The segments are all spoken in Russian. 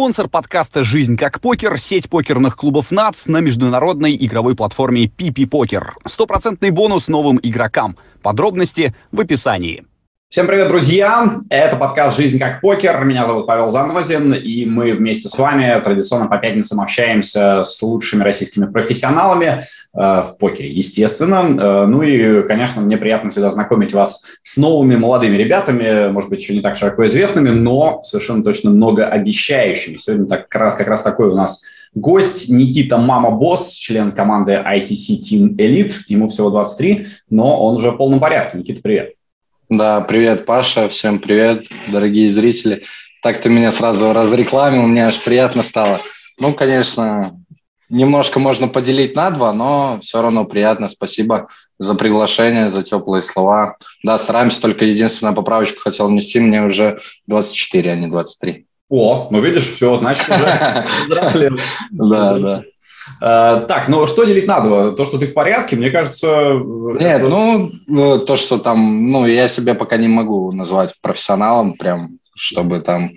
Спонсор подкаста «Жизнь как покер» — сеть покерных клубов НАЦ на международной игровой платформе PP Покер. Стопроцентный бонус новым игрокам. Подробности в описании. Всем привет, друзья! Это подкаст «Жизнь как покер». Меня зовут Павел Занозин, и мы вместе с вами традиционно по пятницам общаемся с лучшими российскими профессионалами э, в покере, естественно. Э, ну и, конечно, мне приятно всегда знакомить вас с новыми молодыми ребятами, может быть, еще не так широко известными, но совершенно точно многообещающими. Сегодня так, как, раз, как раз такой у нас гость Никита Мама Босс, член команды ITC Team Elite. Ему всего 23, но он уже в полном порядке. Никита, привет! Да, привет, Паша, всем привет, дорогие зрители. Так ты меня сразу разрекламил, мне аж приятно стало. Ну, конечно, немножко можно поделить на два, но все равно приятно. Спасибо за приглашение, за теплые слова. Да, стараемся, только единственную поправочку хотел внести, мне уже 24, а не 23. О, ну видишь, все, значит, уже взрослел. Да, да. Э, так, ну что делить надо? То, что ты в порядке, мне кажется... Нет, это... ну, ну, то, что там, ну, я себя пока не могу назвать профессионалом, прям, чтобы там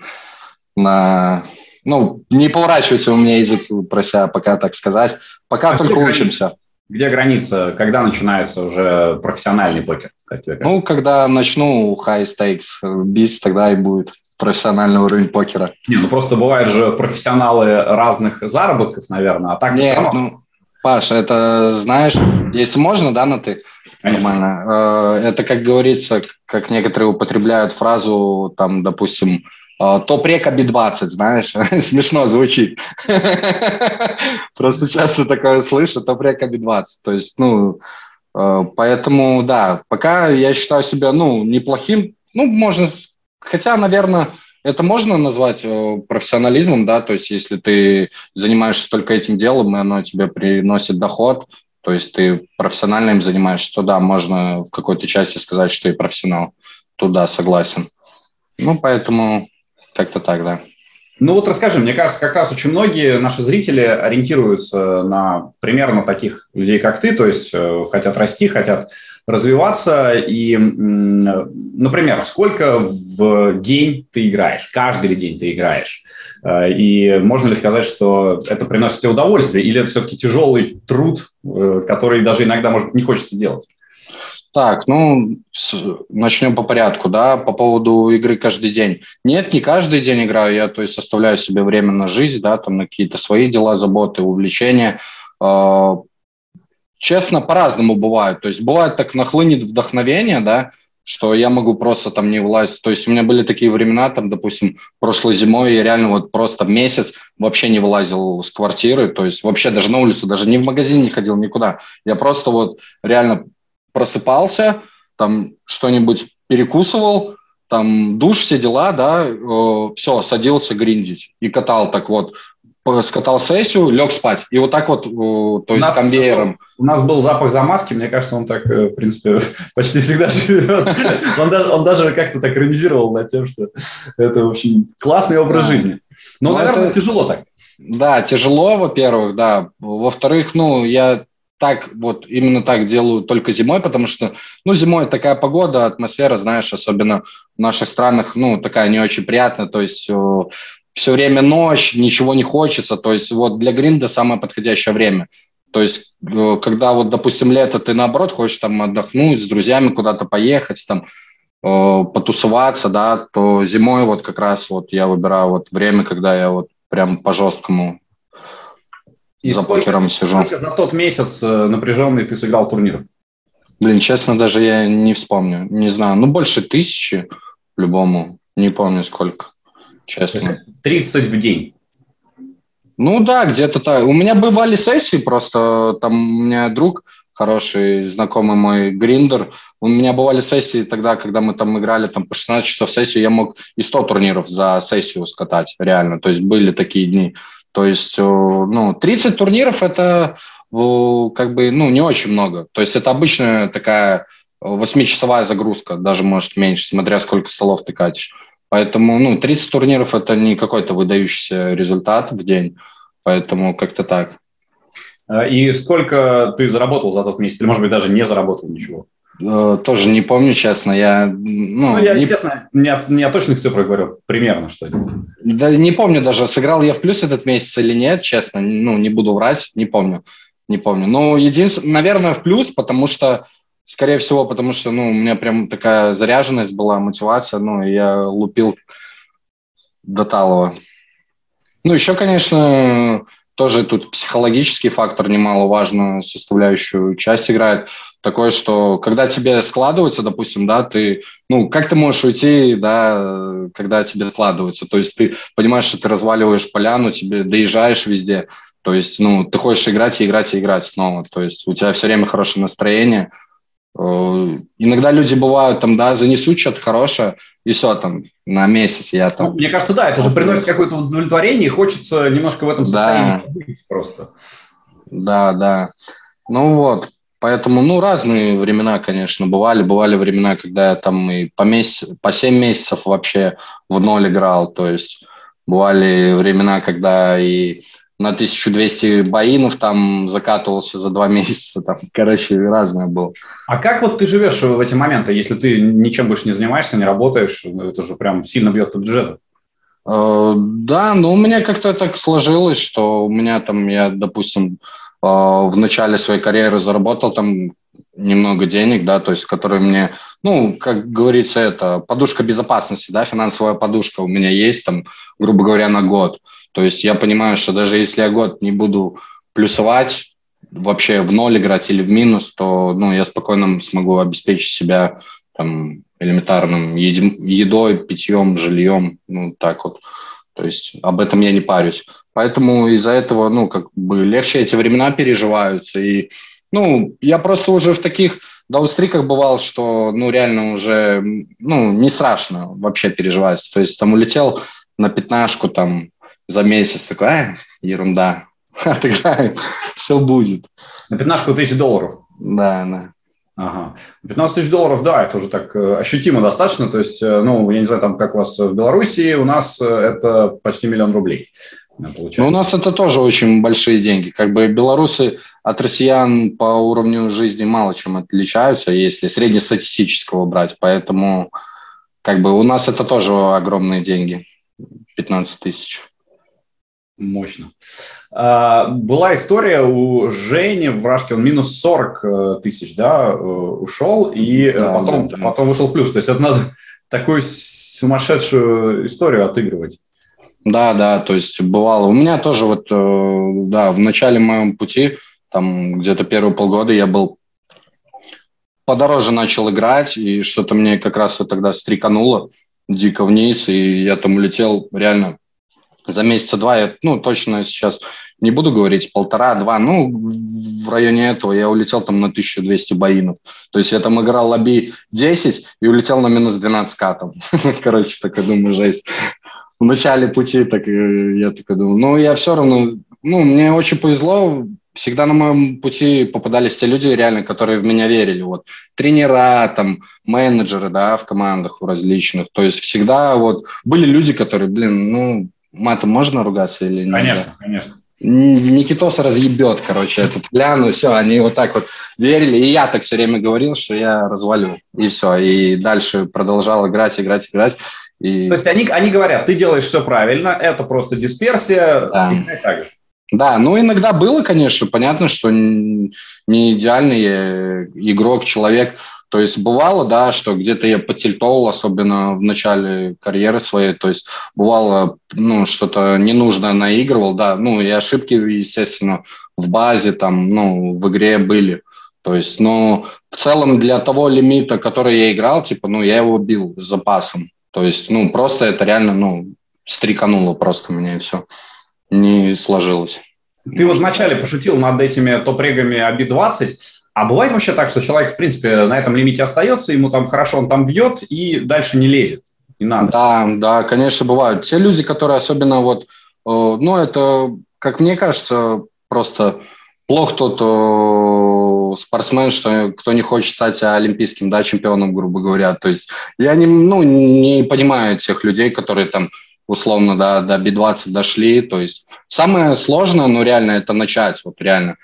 на... Ну, не поворачивается у меня язык про себя пока так сказать. Пока а только учимся. Где граница, когда начинается уже профессиональный покер? Ну, когда начну high stakes бить, тогда и будет профессиональный уровень покера. Не, ну просто бывают же профессионалы разных заработков, наверное, а так Нет, равно... ну, Паша, это знаешь, если можно, да, на ты? Конечно. Нормально. Э, это, как говорится, как некоторые употребляют фразу, там, допустим, э, топ-река Би-20, знаешь, смешно звучит. Просто часто такое слышу, топ-река Би-20. То есть, ну, э, поэтому, да, пока я считаю себя, ну, неплохим, ну, можно Хотя, наверное, это можно назвать э, профессионализмом, да, то есть если ты занимаешься только этим делом, и оно тебе приносит доход, то есть ты профессионально им занимаешься, то да, можно в какой-то части сказать, что ты профессионал. Туда согласен. Ну, поэтому как-то так, да. Ну вот расскажи, мне кажется, как раз очень многие наши зрители ориентируются на примерно таких людей, как ты, то есть э, хотят расти, хотят развиваться. И, например, сколько в день ты играешь? Каждый ли день ты играешь? Э, и можно ли сказать, что это приносит тебе удовольствие, или это все-таки тяжелый труд, э, который даже иногда, может, не хочется делать? Так, ну, с, начнем по порядку, да, по поводу игры каждый день. Нет, не каждый день играю, я, то есть, оставляю себе время на жизнь, да, там, на какие-то свои дела, заботы, увлечения. Э, честно, по-разному бывает. То есть, бывает так нахлынет вдохновение, да, что я могу просто там не влазить. То есть у меня были такие времена, там, допустим, прошлой зимой я реально вот просто месяц вообще не вылазил с квартиры, то есть вообще даже на улицу, даже не в магазин не ходил никуда. Я просто вот реально просыпался, там что-нибудь перекусывал, там душ, все дела, да, э, все, садился гриндить и катал так вот, скатал сессию, лег спать. И вот так вот, э, то есть нас, конвейером. У нас был запах замазки, мне кажется, он так, э, в принципе, почти всегда живет. Он даже, он даже как-то так иронизировал над тем, что это, в общем, классный образ жизни. Но, ну, наверное, это... тяжело так. Да, тяжело, во-первых, да. Во-вторых, ну, я так вот именно так делаю только зимой, потому что, ну, зимой такая погода, атмосфера, знаешь, особенно в наших странах, ну, такая не очень приятная, то есть э, все время ночь, ничего не хочется, то есть вот для гринда самое подходящее время. То есть, э, когда вот, допустим, лето, ты наоборот хочешь там отдохнуть, с друзьями куда-то поехать, там, э, потусоваться, да, то зимой вот как раз вот я выбираю вот время, когда я вот прям по жесткому и за сколько, покером сижу. Сколько за тот месяц э, напряженный ты сыграл турниров? Блин, честно, даже я не вспомню. Не знаю. Ну, больше тысячи любому. Не помню сколько, честно. 30 в день? Ну да, где-то так. У меня бывали сессии просто. Там у меня друг хороший, знакомый мой Гриндер. У меня бывали сессии тогда, когда мы там играли там по 16 часов сессии, я мог и 100 турниров за сессию скатать, реально. То есть были такие дни. То есть, э, ну, 30 турниров – это как бы, ну, не очень много. То есть это обычная такая восьмичасовая загрузка, даже, может, меньше, смотря сколько столов ты катишь. Поэтому, ну, 30 турниров – это не какой-то выдающийся результат в день. Поэтому как-то так. А, и сколько ты заработал за тот месяц? Или, может быть, даже не заработал ничего? Э, тоже не помню, честно. Я, ну, ну я, не... естественно, не о, не о точных цифрах говорю, примерно что-нибудь. Да не помню даже, сыграл я в плюс этот месяц или нет, честно. Ну, не буду врать, не помню. Не помню. Ну, единственное, наверное, в плюс, потому что, скорее всего, потому что, ну, у меня прям такая заряженность была, мотивация, ну, я лупил до талого. Ну, еще, конечно, тоже тут психологический фактор немаловажную составляющую часть играет. Такое, что когда тебе складывается, допустим, да, ты, ну, как ты можешь уйти, да, когда тебе складывается? То есть ты понимаешь, что ты разваливаешь поляну, тебе доезжаешь везде, то есть, ну, ты хочешь играть и играть и играть снова. То есть у тебя все время хорошее настроение, иногда люди бывают там, да, занесут что-то хорошее, и все, там, на месяц я там... Ну, мне кажется, да, это же приносит какое-то удовлетворение, и хочется немножко в этом состоянии да. быть просто. Да, да. Ну вот, поэтому, ну, разные времена, конечно, бывали. Бывали времена, когда я там и по, месяц, по 7 месяцев вообще в ноль играл, то есть бывали времена, когда и на 1200 боинов там закатывался за два месяца. Там, короче, разное было. А как вот ты живешь в эти моменты, если ты ничем больше не занимаешься, не работаешь? Ну, это же прям сильно бьет по бюджету. Э, да, ну у меня как-то так сложилось, что у меня там, я, допустим, э, в начале своей карьеры заработал там немного денег, да, то есть, которые мне, ну, как говорится, это подушка безопасности, да, финансовая подушка у меня есть там, грубо говоря, на год. То есть я понимаю, что даже если я год не буду плюсовать, вообще в ноль играть или в минус, то ну, я спокойно смогу обеспечить себя там, элементарным едой, питьем, жильем, ну так вот. То есть об этом я не парюсь. Поэтому из-за этого, ну, как бы легче эти времена переживаются. И, ну, я просто уже в таких даунстриках бывал, что, ну, реально уже, ну, не страшно вообще переживать. То есть там улетел на пятнашку, там, за месяц. Такой, а, ерунда, отыграем, все будет. На пятнашку тысяч долларов? Да, да. Ага. 15 тысяч долларов, да, это уже так э, ощутимо достаточно. То есть, э, ну, я не знаю, там, как у вас в Беларуси, у нас э, это почти миллион рублей. Получается. Ну, у нас это тоже очень большие деньги. Как бы белорусы от россиян по уровню жизни мало чем отличаются, если среднестатистического брать. Поэтому как бы у нас это тоже огромные деньги. 15 тысяч. Мощно. А, была история у Жени в Рашке, он минус 40 э, тысяч, да, э, ушел, и э, да, потом, да, да. потом вышел в плюс. То есть это надо такую сумасшедшую историю отыгрывать. Да, да, то есть бывало. У меня тоже вот, да, в начале моем пути, там где-то первые полгода я был подороже начал играть, и что-то мне как раз тогда стрикануло дико вниз, и я там улетел реально за месяца два, я, ну, точно сейчас не буду говорить, полтора-два, ну, в районе этого я улетел там на 1200 боинов. То есть я там играл лобби 10 и улетел на минус 12 катом. Короче, так я думаю, жесть. В начале пути так э, я такой думал, ну, я все равно, ну, мне очень повезло, всегда на моем пути попадались те люди, реально, которые в меня верили. Вот тренера, там, менеджеры, да, в командах в различных. То есть всегда вот были люди, которые, блин, ну, матом можно ругаться или нет? Конечно, конечно. Никитос разъебет, короче, эту пляну, все, они вот так вот верили, и я так все время говорил, что я развалю, и все, и дальше продолжал играть, играть, играть. И... То есть они, они говорят, ты делаешь все правильно, это просто дисперсия, да. и так же. Да, ну иногда было, конечно, понятно, что не идеальный игрок, человек. То есть бывало, да, что где-то я потильтовал, особенно в начале карьеры своей, то есть бывало, ну, что-то ненужное наигрывал, да, ну, и ошибки, естественно, в базе, там, ну, в игре были. То есть, ну, в целом для того лимита, который я играл, типа, ну, я его бил с запасом. То есть, ну, просто это реально, ну, стрикануло просто меня и все не сложилось. Ты вот вначале пошутил над этими топ-регами АБИ-20, а бывает вообще так, что человек, в принципе, на этом лимите остается, ему там хорошо, он там бьет и дальше не лезет? Не надо. Да, да, конечно, бывают. Те люди, которые особенно вот, э, ну, это, как мне кажется, просто плох тот э, спортсмен, что кто не хочет стать олимпийским, да, чемпионом, грубо говоря. То есть я не, ну, не понимаю тех людей, которые там условно да, до B20 дошли. То есть самое сложное, ну реально, это начать, вот реально.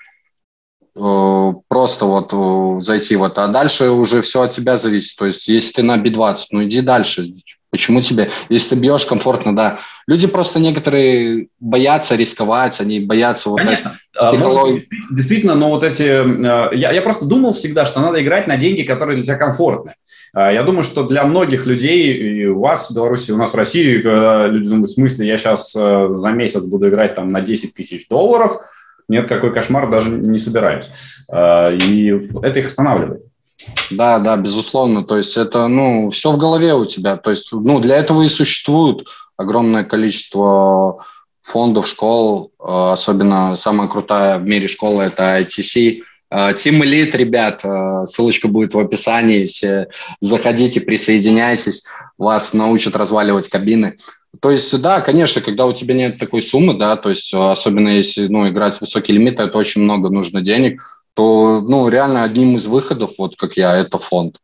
Э, просто вот э, зайти вот, а дальше уже все от тебя зависит. То есть, если ты на B20, ну иди дальше. Почему тебе, если ты бьешь комфортно, да. Люди просто некоторые боятся рисковать, они боятся вот Конечно. А, психологии. Действительно, но вот эти... Э, я, я просто думал всегда, что надо играть на деньги, которые для тебя комфортны. А, я думаю, что для многих людей, и у вас в Беларуси, у нас в России, люди думают, в смысле, я сейчас за месяц буду играть там на 10 тысяч долларов, нет, какой кошмар, даже не собираюсь. А, и это их останавливает. Да, да, безусловно. То есть это, ну, все в голове у тебя. То есть, ну, для этого и существует огромное количество фондов, школ. Э, особенно самая крутая в мире школа – это ITC. Э, Team Elite, ребят, ссылочка будет в описании. Все заходите, присоединяйтесь. Вас научат разваливать кабины. То есть, да, конечно, когда у тебя нет такой суммы, да, то есть, особенно если, ну, играть высокий лимит, это очень много нужно денег – то, ну, реально одним из выходов, вот как я, это фонд.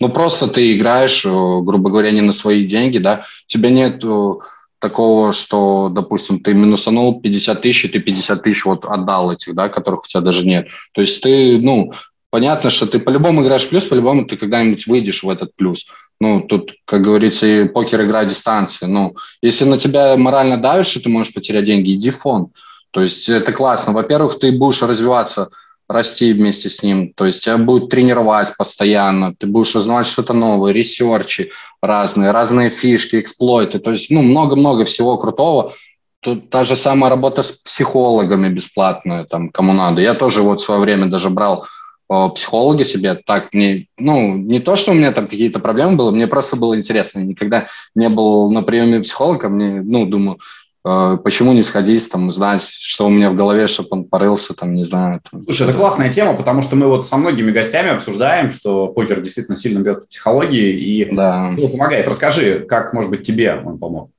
Ну, просто ты играешь, э, грубо говоря, не на свои деньги, да, у тебя нет э, такого, что, допустим, ты минусанул 50 тысяч, и ты 50 тысяч вот отдал этих, да, которых у тебя даже нет. То есть ты, ну, понятно, что ты по-любому играешь плюс, по-любому ты когда-нибудь выйдешь в этот плюс. Ну, тут, как говорится, и покер игра дистанции. Ну, если на тебя морально давит, что ты можешь потерять деньги, иди в фонд. То есть это классно. Во-первых, ты будешь развиваться – расти вместе с ним. То есть тебя будет тренировать постоянно, ты будешь узнавать что-то новое, ресерчи разные, разные фишки, эксплойты. То есть, ну, много-много всего крутого. Тут та же самая работа с психологами бесплатная, там, кому надо. Я тоже вот в свое время даже брал психологи себе. Так, мне, ну, не то, что у меня там какие-то проблемы было, мне просто было интересно. Никогда не был на приеме психолога, мне, ну, думаю, Э, почему не сходить, там, знать, что у меня в голове, чтобы он порылся, там, не знаю. Там. Слушай, это классная тема, потому что мы вот со многими гостями обсуждаем, что покер действительно сильно бьет по психологии и да. помогает. Расскажи, как, может быть, тебе он помог?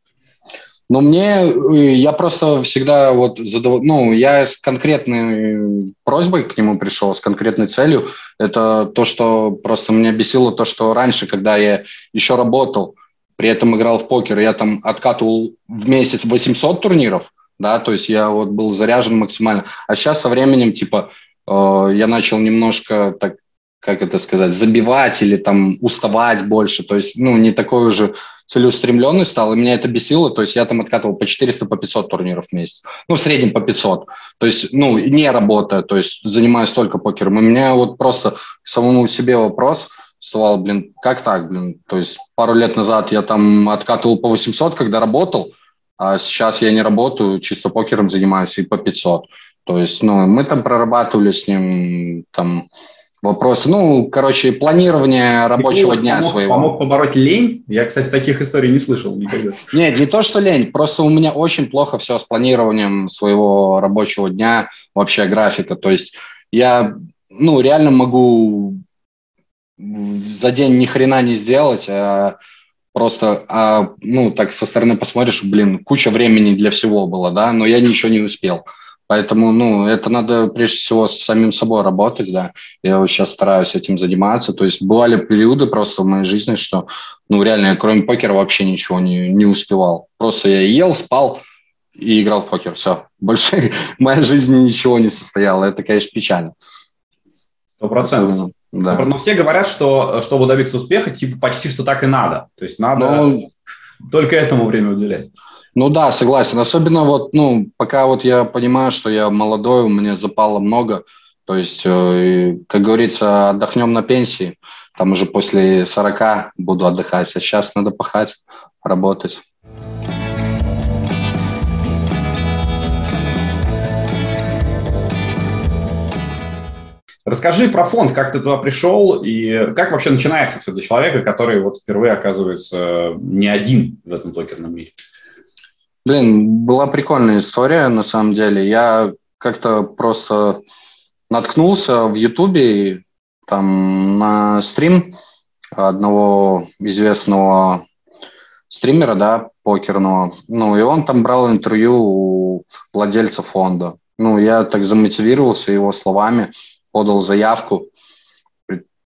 Ну, мне, э, я просто всегда вот задав... ну, я с конкретной просьбой к нему пришел, с конкретной целью. Это то, что просто меня бесило, то, что раньше, когда я еще работал, при этом играл в покер, я там откатывал в месяц 800 турниров, да, то есть я вот был заряжен максимально. А сейчас со временем, типа, э, я начал немножко так, как это сказать, забивать или там уставать больше, то есть, ну, не такой уже целеустремленный стал, и меня это бесило, то есть я там откатывал по 400, по 500 турниров в месяц, ну, в среднем по 500, то есть, ну, не работая, то есть занимаюсь только покером, и меня вот просто самому себе вопрос – вставал, блин, как так, блин? То есть пару лет назад я там откатывал по 800, когда работал, а сейчас я не работаю, чисто покером занимаюсь и по 500. То есть, ну, мы там прорабатывали с ним там вопросы. Ну, короче, планирование рабочего дня помог, своего. Помог побороть лень? Я, кстати, таких историй не слышал никогда. Нет, не то, что лень, просто у меня очень плохо все с планированием своего рабочего дня, вообще графика. То есть я, ну, реально могу за день ни хрена не сделать, а просто, а, ну, так со стороны посмотришь, блин, куча времени для всего было, да, но я ничего не успел. Поэтому, ну, это надо прежде всего с самим собой работать, да. Я вот сейчас стараюсь этим заниматься. То есть бывали периоды просто в моей жизни, что, ну, реально, я кроме покера вообще ничего не, не успевал. Просто я ел, спал и играл в покер. Все. Больше моя жизнь ничего не состояла. Это, конечно, печально. Сто процентов. Да. Но все говорят, что чтобы добиться успеха, типа почти что так и надо. То есть надо Но... Ну, только этому время уделять. Ну да, согласен. Особенно вот, ну, пока вот я понимаю, что я молодой, у меня запало много. То есть, э, как говорится, отдохнем на пенсии. Там уже после 40 буду отдыхать. А сейчас надо пахать, работать. Расскажи про фонд, как ты туда пришел и как вообще начинается все для человека, который вот впервые оказывается не один в этом покерном мире. Блин, была прикольная история на самом деле. Я как-то просто наткнулся в Ютубе там на стрим одного известного стримера, да, покерного. Ну, и он там брал интервью у владельца фонда. Ну, я так замотивировался его словами – подал заявку,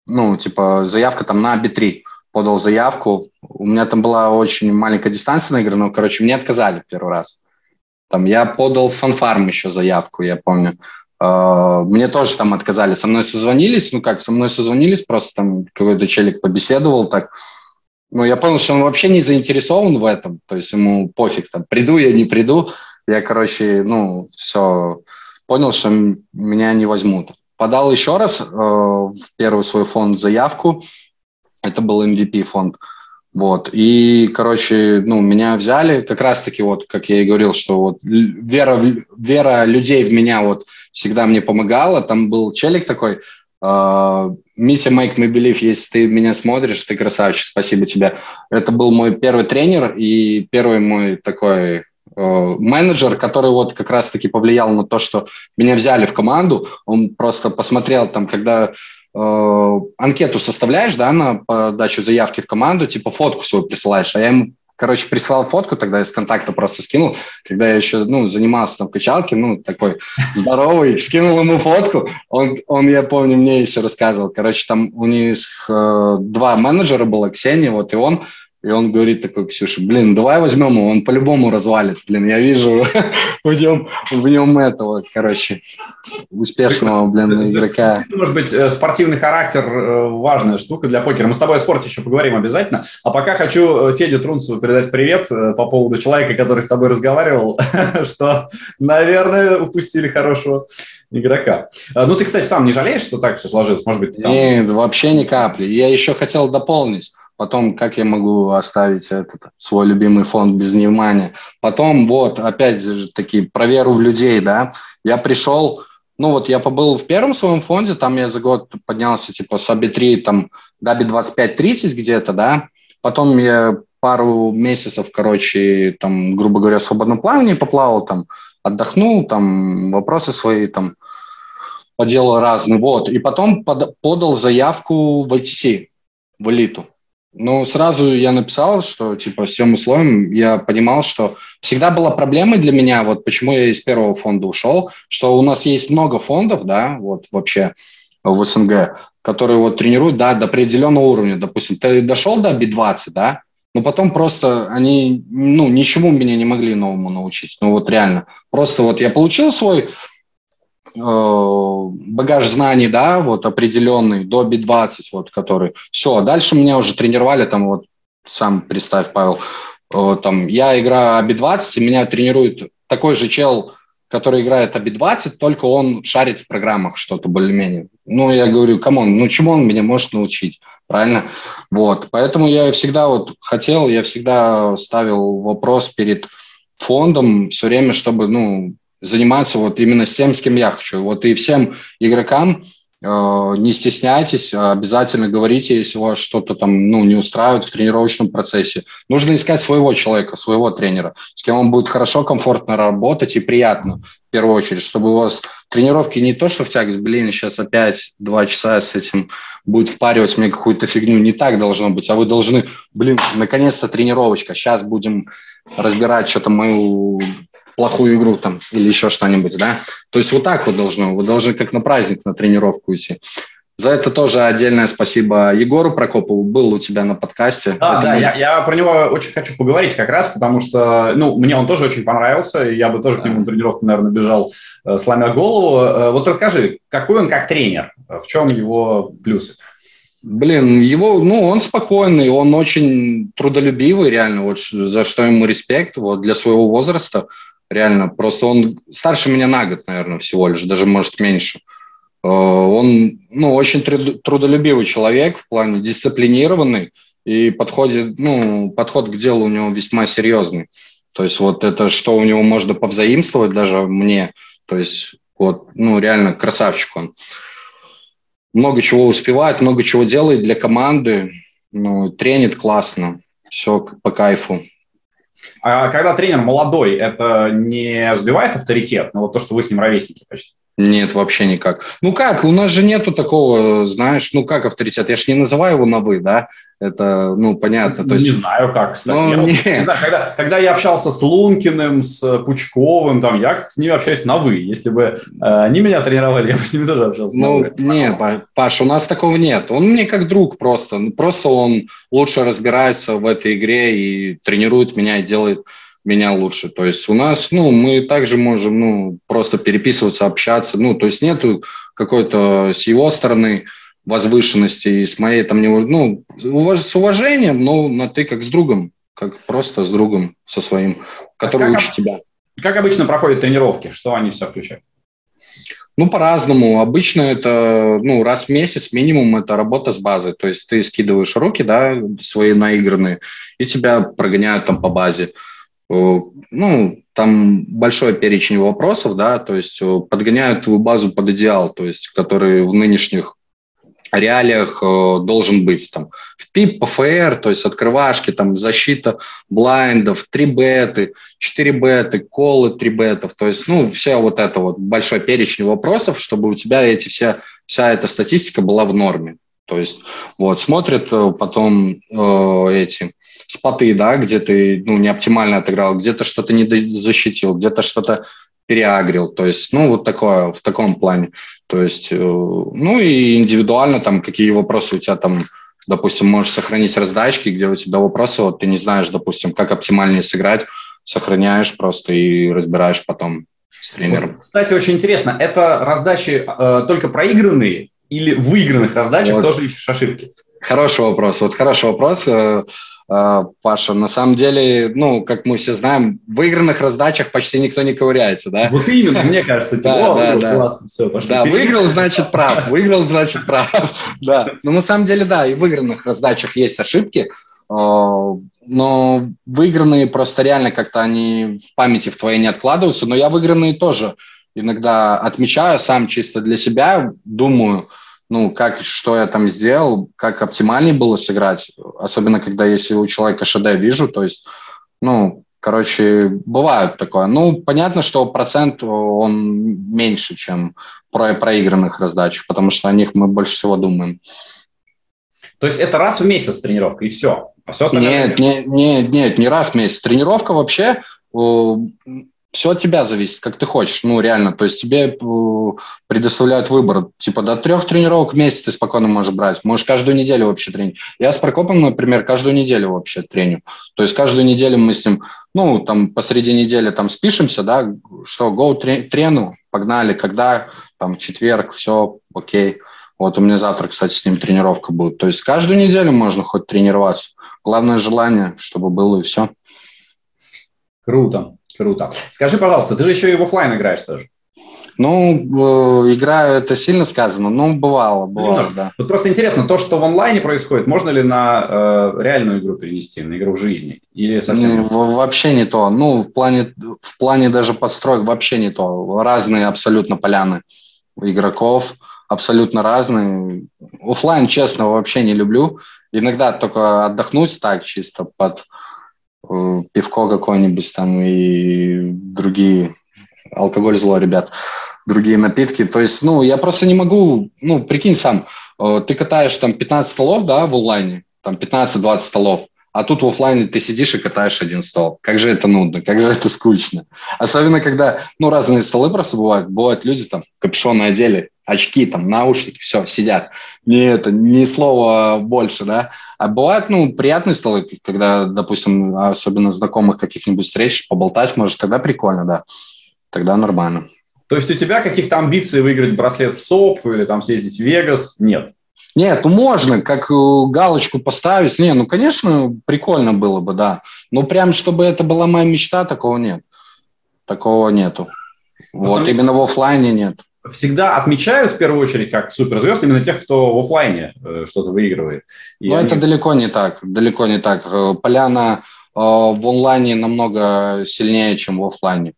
ну, типа, заявка там на B3, подал заявку. У меня там была очень маленькая дистанция на игры, но, короче, мне отказали первый раз. Там я подал в фанфарм еще заявку, я помню. Э, мне тоже там отказали. Со мной созвонились, ну как, со мной созвонились, просто там какой-то челик побеседовал так. Ну, я понял, что он вообще не заинтересован в этом, то есть ему пофиг, там, приду я, не приду. Я, короче, ну, все, понял, что меня не возьмут. Подал еще раз э, в первый свой фонд заявку, это был MVP фонд. Вот. И, короче, ну, меня взяли как раз-таки, вот, как я и говорил, что вот вера, вера людей в меня вот всегда мне помогала. Там был челик такой, э, Митя Me Believe, если ты меня смотришь, ты красавчик, спасибо тебе. Это был мой первый тренер и первый мой такой э, менеджер, который вот как раз-таки повлиял на то, что меня взяли в команду. Он просто посмотрел там, когда анкету составляешь, да, на подачу заявки в команду, типа фотку свою присылаешь, а я ему Короче, прислал фотку, тогда из контакта просто скинул, когда я еще, ну, занимался там качалки, ну, такой здоровый, скинул ему фотку, он, он, я помню, мне еще рассказывал, короче, там у них э, два менеджера было, Ксения, вот, и он, и он говорит такой, Ксюша, блин, давай возьмем его, он по-любому развалит. Блин, я вижу в нем, в нем этого, короче, успешного, блин, игрока. Может быть, э, спортивный характер э, – важная штука для покера. Мы с тобой о спорте еще поговорим обязательно. А пока хочу э, Феде Трунцеву передать привет по поводу человека, который с тобой разговаривал, что, наверное, упустили хорошего игрока. Ну, ты, кстати, сам не жалеешь, что так все сложилось? Может быть, там... Нет, вообще ни капли. Я еще хотел дополнить Потом, как я могу оставить этот свой любимый фонд без внимания? Потом, вот, опять же таки, про веру в людей, да. Я пришел, ну вот я побыл в первом своем фонде, там я за год поднялся типа с аби-3, там, до аби-25-30 где-то, да. Потом я пару месяцев, короче, там, грубо говоря, в свободном плавании поплавал, там, отдохнул, там, вопросы свои, там, поделал разные, вот. И потом под, подал заявку в ITC, в элиту. Ну, сразу я написал, что, типа, всем условиям я понимал, что всегда была проблемой для меня, вот почему я из первого фонда ушел, что у нас есть много фондов, да, вот вообще в СНГ, которые вот тренируют, да, до определенного уровня. Допустим, ты дошел до B20, да, но потом просто они, ну, ничему меня не могли новому научить. Ну, вот реально. Просто вот я получил свой багаж знаний, да, вот определенный, до B20, вот, который, все, дальше меня уже тренировали, там, вот, сам представь, Павел, э, там, я играю B20, и меня тренирует такой же чел, который играет ABI 20, только он шарит в программах что-то более-менее. Ну, я говорю, come on, ну чему он меня может научить, правильно? Вот, поэтому я всегда вот хотел, я всегда ставил вопрос перед фондом все время, чтобы, ну, заниматься вот именно с тем, с кем я хочу. Вот и всем игрокам э, не стесняйтесь, обязательно говорите, если вас что-то там ну, не устраивает в тренировочном процессе. Нужно искать своего человека, своего тренера, с кем вам будет хорошо, комфортно работать и приятно, в первую очередь, чтобы у вас тренировки не то, что в тягость, блин, сейчас опять два часа с этим будет впаривать мне какую-то фигню. Не так должно быть, а вы должны, блин, наконец-то тренировочка, сейчас будем разбирать что-то мою плохую игру там или еще что-нибудь, да. То есть вот так вот должно, вы должны как на праздник, на тренировку идти. За это тоже отдельное спасибо Егору Прокопову, был у тебя на подкасте. Да, да, я, я про него очень хочу поговорить как раз, потому что, ну, мне он тоже очень понравился, и я бы тоже да. к нему на тренировку, наверное, бежал, э, сломя голову. Э, вот расскажи, какой он как тренер, в чем его плюсы? Блин, его, ну, он спокойный, он очень трудолюбивый, реально, вот за что ему респект, вот для своего возраста реально. Просто он старше меня на год, наверное, всего лишь, даже, может, меньше. Э, он, ну, очень трудолюбивый человек в плане дисциплинированный и подходит, ну, подход к делу у него весьма серьезный. То есть вот это, что у него можно повзаимствовать даже мне, то есть вот, ну, реально красавчик он. Много чего успевает, много чего делает для команды, ну, тренит классно, все по кайфу. А когда тренер молодой, это не сбивает авторитет? Ну, вот то, что вы с ним ровесники почти. Нет, вообще никак. Ну как, у нас же нету такого, знаешь, ну как авторитет? Я ж не называю его на «вы», да? Это, ну, понятно. То есть... Не знаю как, кстати. Ну, я, не... не знаю, когда, когда я общался с Лункиным, с Пучковым, там, я с ними общаюсь на «вы». Если бы э, они меня тренировали, я бы с ними тоже общался ну, на «вы». Нет, Паш, у нас такого нет. Он мне как друг просто. Ну, просто он лучше разбирается в этой игре и тренирует меня, и делает меня лучше. То есть у нас, ну, мы также можем, ну, просто переписываться, общаться. Ну, то есть нету какой-то с его стороны возвышенности и с моей там не ну, уваж, с уважением, но на ты как с другом, как просто с другом со своим, который а учит об... тебя. Как обычно проходят тренировки? Что они все включают? Ну, по-разному. Обычно это, ну, раз в месяц минимум это работа с базой. То есть ты скидываешь руки, да, свои наигранные, и тебя прогоняют там по базе. Ну, там большой перечень вопросов, да, то есть подгоняют твою базу под идеал, то есть который в нынешних реалиях э, должен быть. Там, в ПИП, ПФР, то есть открывашки, там, защита блайндов, 3 беты, 4 беты, колы 3 бетов. То есть, ну, все вот это вот большой перечень вопросов, чтобы у тебя эти все, вся эта статистика была в норме. То есть, вот, смотрят э, потом э, эти споты, да, где ты, ну, не оптимально отыграл, где-то что-то не защитил, где-то что-то переагрил. То есть, ну, вот такое, в таком плане. То есть, э, ну и индивидуально там какие вопросы у тебя там, допустим, можешь сохранить раздачки, где у тебя вопросы, вот ты не знаешь, допустим, как оптимальнее сыграть, сохраняешь просто и разбираешь потом с тренером. Вот, кстати, очень интересно, это раздачи э, только проигранные или выигранных раздачах вот. тоже ищешь ошибки? Хороший вопрос. Вот хороший вопрос. А, Паша, на самом деле, ну, как мы все знаем, в выигранных раздачах почти никто не ковыряется, да? Вот именно, мне кажется, типа, да, да, да. классно, все, пошли. Да, выиграл, значит, прав, выиграл, значит, прав, да. Но на самом деле, да, и в выигранных раздачах есть ошибки, а, но выигранные просто реально как-то они в памяти в твоей не откладываются, но я выигранные тоже иногда отмечаю сам чисто для себя, думаю – ну, как, что я там сделал, как оптимальнее было сыграть, особенно когда если у человека ШД вижу, то есть, ну, короче, бывает такое. Ну, понятно, что процент, он меньше, чем про проигранных раздач, потому что о них мы больше всего думаем. То есть это раз в месяц тренировка, и все? А все нет, нет, нет, нет, не раз в месяц. Тренировка вообще все от тебя зависит, как ты хочешь. Ну, реально. То есть тебе э, предоставляют выбор. Типа до трех тренировок в месяц ты спокойно можешь брать. Можешь каждую неделю вообще тренить. Я с Прокопом, например, каждую неделю вообще треню. То есть каждую неделю мы с ним, ну, там, посреди недели там спишемся, да, что, go трену, погнали, когда, там, четверг, все, окей. Вот у меня завтра, кстати, с ним тренировка будет. То есть каждую неделю можно хоть тренироваться. Главное желание, чтобы было и все. Круто. Круто. Скажи, пожалуйста, ты же еще и в офлайн играешь тоже. Ну, э, играю, это сильно сказано, но бывало, бывало, да. Вот просто интересно, то, что в онлайне происходит, можно ли на э, реальную игру перенести, на игру в жизни? Или совсем не, Вообще не то. Ну, в плане, в плане даже подстроек вообще не то. Разные абсолютно поляны игроков, абсолютно разные. Офлайн, честно, вообще не люблю. Иногда только отдохнуть так чисто под пивко какое-нибудь там и другие, алкоголь зло, ребят, другие напитки. То есть, ну, я просто не могу, ну, прикинь сам, э, ты катаешь там 15 столов, да, в онлайне, там 15-20 столов, а тут в офлайне ты сидишь и катаешь один стол. Как же это нудно, как же это скучно. Особенно, когда, ну, разные столы просто бывают. Бывают люди там капюшоны одели, очки, там, наушники, все, сидят. Не это, ни слова больше, да. А бывают, ну, приятные столы, когда, допустим, особенно знакомых каких-нибудь встреч, поболтать может, тогда прикольно, да. Тогда нормально. То есть у тебя каких-то амбиций выиграть браслет в СОП или там съездить в Вегас нет? Нет, ну можно, как э, галочку поставить. Не, ну, конечно, прикольно было бы, да. Но прям, чтобы это была моя мечта, такого нет. Такого нету. Вот, именно в офлайне нет всегда отмечают в первую очередь как суперзвезд именно тех, кто в офлайне э, что-то выигрывает. И Но они... это далеко не так, далеко не так. Э, поляна э, в онлайне намного сильнее, чем в офлайне.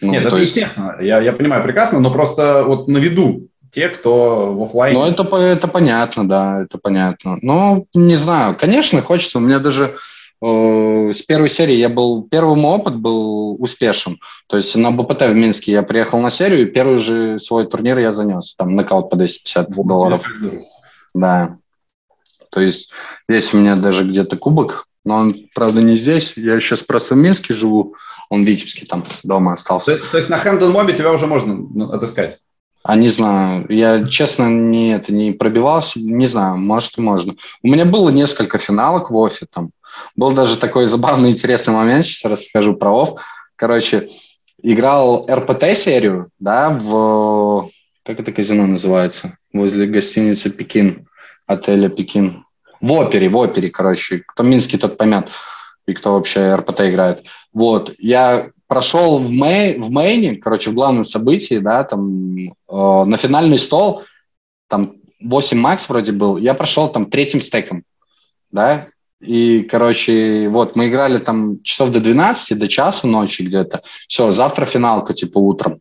Ну, Нет, это есть... естественно, я, я понимаю прекрасно, но просто вот на виду те, кто в офлайне. Ну, это, это понятно, да, это понятно. Ну, не знаю, конечно, хочется. У меня даже Э, с первой серии я был, первый мой опыт был успешен. То есть на БПТ в Минске я приехал на серию, и первый же свой турнир я занес. Там нокаут по 250 долларов. Да. То есть здесь у меня даже где-то кубок, но он, правда, не здесь. Я сейчас просто в Минске живу, он в Витебске там дома остался. То, то есть на Хэндон Мобе тебя уже можно ну, отыскать? А не знаю, я честно не, это, не пробивался, не знаю, может и можно. У меня было несколько финалок в офе там, Был даже такой забавный, интересный момент, сейчас расскажу про ОФ. Короче, играл РПТ-серию, да, в... Как это казино называется? Возле гостиницы «Пекин», отеля «Пекин». В опере, в опере, короче. Кто Минский, тот поймет. И кто вообще РПТ играет. Вот. Я прошел в, мей, в мейне, короче, в главном событии, да, там э, на финальный стол, там 8 макс вроде был, я прошел там третьим стеком, да, и, короче, вот, мы играли там часов до 12, до часу ночи где-то. Все, завтра финалка, типа, утром.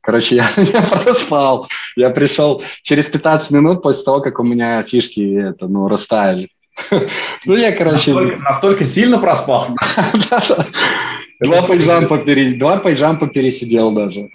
Короче, я, я проспал. Я пришел через 15 минут после того, как у меня фишки это, ну, растаяли. Ну, я, короче... Настолько, настолько сильно проспал? Два пайджампа, перес... Два пайджампа пересидел даже.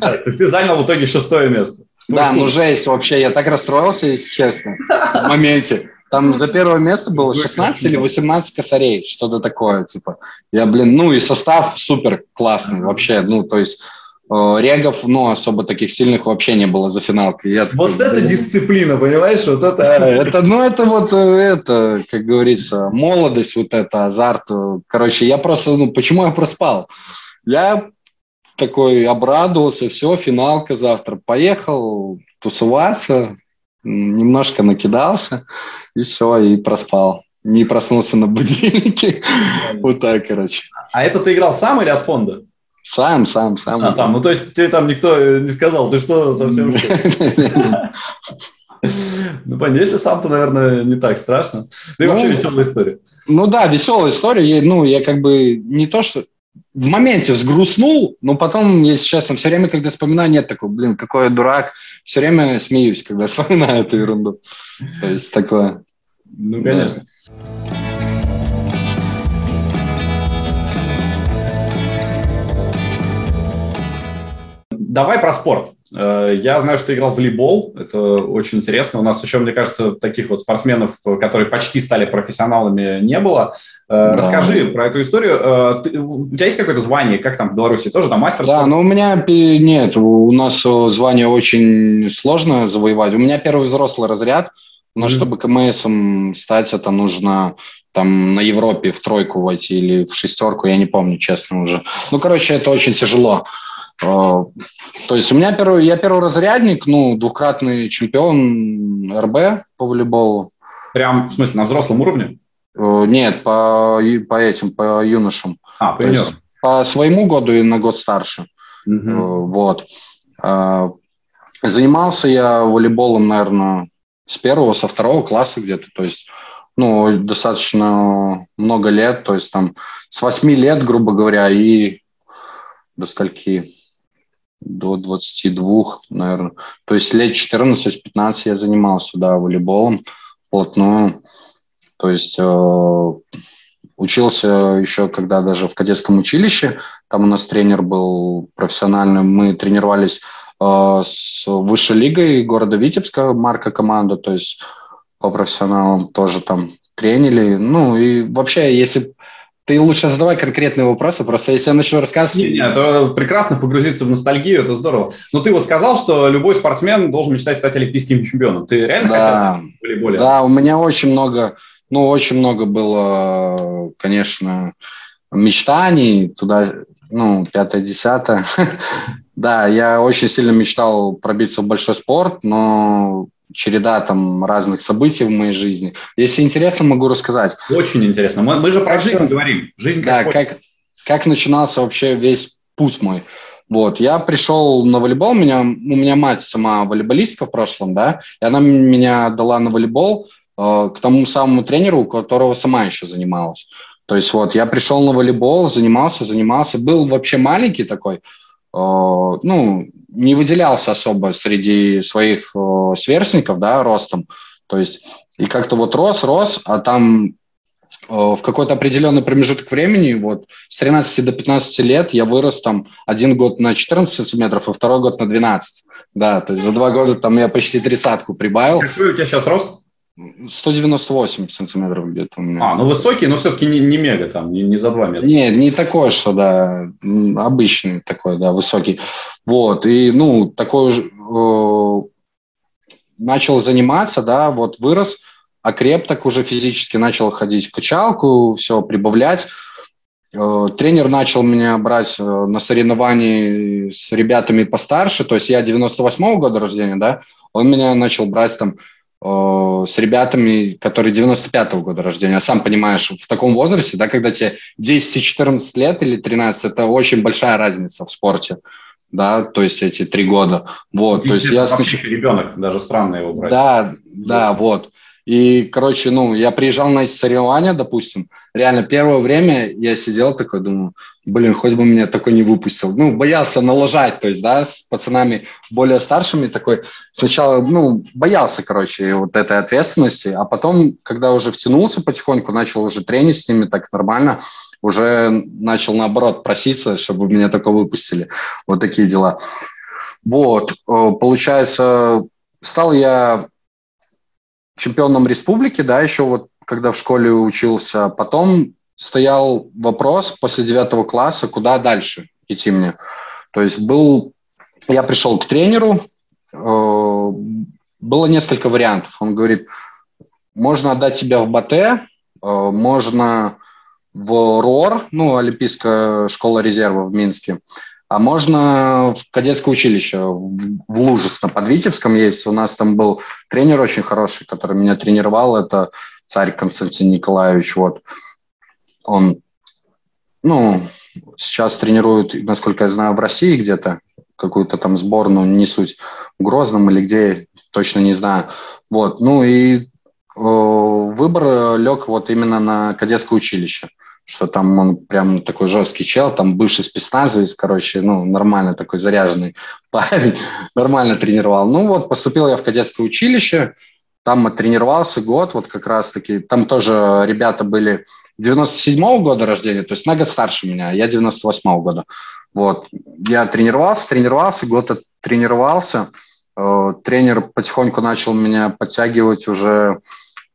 То есть ты занял в итоге шестое место? Да, ну жесть вообще. Я так расстроился, если честно, в моменте. Там за первое место было 16 или 18 косарей, что-то такое, типа. Я, блин, ну и состав супер классный вообще, ну, то есть регов, ну, особо таких сильных вообще не было за финалкой. Я такой, вот это дисциплина, понимаешь? Вот это... это, ну, это вот, э, это, как говорится, молодость, вот это, азарт. Короче, я просто, ну, почему я проспал? Я такой обрадовался, все, финалка завтра. Поехал тусоваться, немножко накидался, и все, и проспал. Не проснулся на будильнике. Вот так, короче. А это ты играл сам или от фонда? Сам, сам, сам. А, сам. Ну, то есть тебе там никто э, не сказал, ты что, совсем что Ну, понятно, если сам, то, наверное, не так страшно. Да и вообще ну, веселая история. Ну да, веселая история. Ну, я как бы не то, что в моменте взгрустнул, но потом, если честно, все время, когда вспоминаю, нет такого, блин, какой я дурак. Все время смеюсь, когда вспоминаю эту ерунду. То есть такое. Ну, конечно. Да. Давай про спорт. Э, я знаю, что ты играл в волейбол, это очень интересно. У нас еще, мне кажется, таких вот спортсменов, которые почти стали профессионалами, не было. Э, да. Расскажи про эту историю. Э, ты, у тебя есть какое-то звание, как там в Беларуси тоже, там мастер? Да, но у меня нет, у нас звание очень сложно завоевать. У меня первый взрослый разряд, но mm-hmm. чтобы КМСом стать, это нужно там на Европе в тройку войти или в шестерку, я не помню, честно уже. Ну, короче, это очень тяжело. А, то есть у меня первый, я первый разрядник, ну, двукратный чемпион РБ по волейболу. Прям, в смысле, на взрослом уровне? Э, нет, по, по этим, по юношам. А, по юношам. По своему году и на год старше. Угу. Вот. А, занимался я волейболом, наверное, с первого, со второго класса где-то. То есть, ну, достаточно много лет. То есть, там, с восьми лет, грубо говоря, и до скольки? До 22, наверное. То есть лет 14-15 я занимался, да, волейболом плотно. То есть э, учился еще, когда даже в кадетском училище, там у нас тренер был профессиональный, мы тренировались э, с высшей лигой города Витебска, марка команда, то есть по профессионалам тоже там тренили. Ну и вообще, если ты лучше задавай конкретные вопросы, просто если я начну рассказывать... Нет, нет, это прекрасно погрузиться в ностальгию, это здорово. Но ты вот сказал, что любой спортсмен должен мечтать стать олимпийским чемпионом. Ты реально да, хотел в волейболе? Да, у меня очень много, ну, очень много было, конечно, мечтаний туда, ну, пятое, десятое. Да, я очень сильно мечтал пробиться в большой спорт, но череда там разных событий в моей жизни. Если интересно, могу рассказать. Очень интересно. Мы, мы же про жизнь все... говорим. Жизнь да, как, как, как начинался вообще весь путь мой. Вот, я пришел на волейбол, меня, у меня мать сама волейболистка в прошлом, да, и она меня дала на волейбол э, к тому самому тренеру, у которого сама еще занималась. То есть вот, я пришел на волейбол, занимался, занимался, был вообще маленький такой, ну, не выделялся особо среди своих э, сверстников, да, ростом. То есть и как-то вот рос, рос, а там э, в какой-то определенный промежуток времени, вот с 13 до 15 лет я вырос там один год на 14 сантиметров, а второй год на 12. Да, то есть за два года там я почти тридцатку прибавил. Какой у тебя сейчас рост? 198 сантиметров где-то. А, ну высокий, но все-таки не, не мега там, не, не за 2 метра. Нет, не такой, что, да, обычный такой, да, высокий. Вот, и, ну, такой же, э, начал заниматься, да, вот вырос, окреп так уже физически, начал ходить в качалку, все прибавлять. Э, тренер начал меня брать э, на соревнования с ребятами постарше, то есть я 98-го года рождения, да, он меня начал брать там с ребятами, которые 95-го года рождения. Сам понимаешь, в таком возрасте, да, когда тебе 10-14 лет или 13, это очень большая разница в спорте да, то есть эти три года. Вот, то есть я снач... ребенок, даже странно его брать. Да, да, вот. И, короче, ну, я приезжал на эти соревнования, допустим, реально первое время я сидел такой, думаю, блин, хоть бы меня такой не выпустил. Ну, боялся налажать, то есть, да, с пацанами более старшими такой. Сначала, ну, боялся, короче, вот этой ответственности, а потом, когда уже втянулся потихоньку, начал уже тренить с ними так нормально, уже начал, наоборот, проситься, чтобы меня только выпустили. Вот такие дела. Вот, э, получается, стал я чемпионом республики, да, еще вот когда в школе учился. Потом стоял вопрос после девятого класса, куда дальше идти мне. То есть был, я пришел к тренеру, э, было несколько вариантов. Он говорит, можно отдать тебя в БТ, э, можно в РОР, ну, Олимпийская школа резерва в Минске, а можно в кадетское училище в, в Лужесно под Витебском есть. У нас там был тренер очень хороший, который меня тренировал. Это царь Константин Николаевич. Вот. Он, ну, сейчас тренирует, насколько я знаю, в России где-то какую-то там сборную, не суть, в Грозном или где, точно не знаю. Вот, ну и выбор лег вот именно на кадетское училище что там он прям такой жесткий чел, там бывший спецназовец, короче, ну, нормально такой заряженный парень, нормально тренировал. Ну вот, поступил я в кадетское училище, там тренировался год, вот как раз-таки, там тоже ребята были 97-го года рождения, то есть на год старше меня, я 98-го года. Вот, я тренировался, тренировался, год тренировался, э, тренер потихоньку начал меня подтягивать уже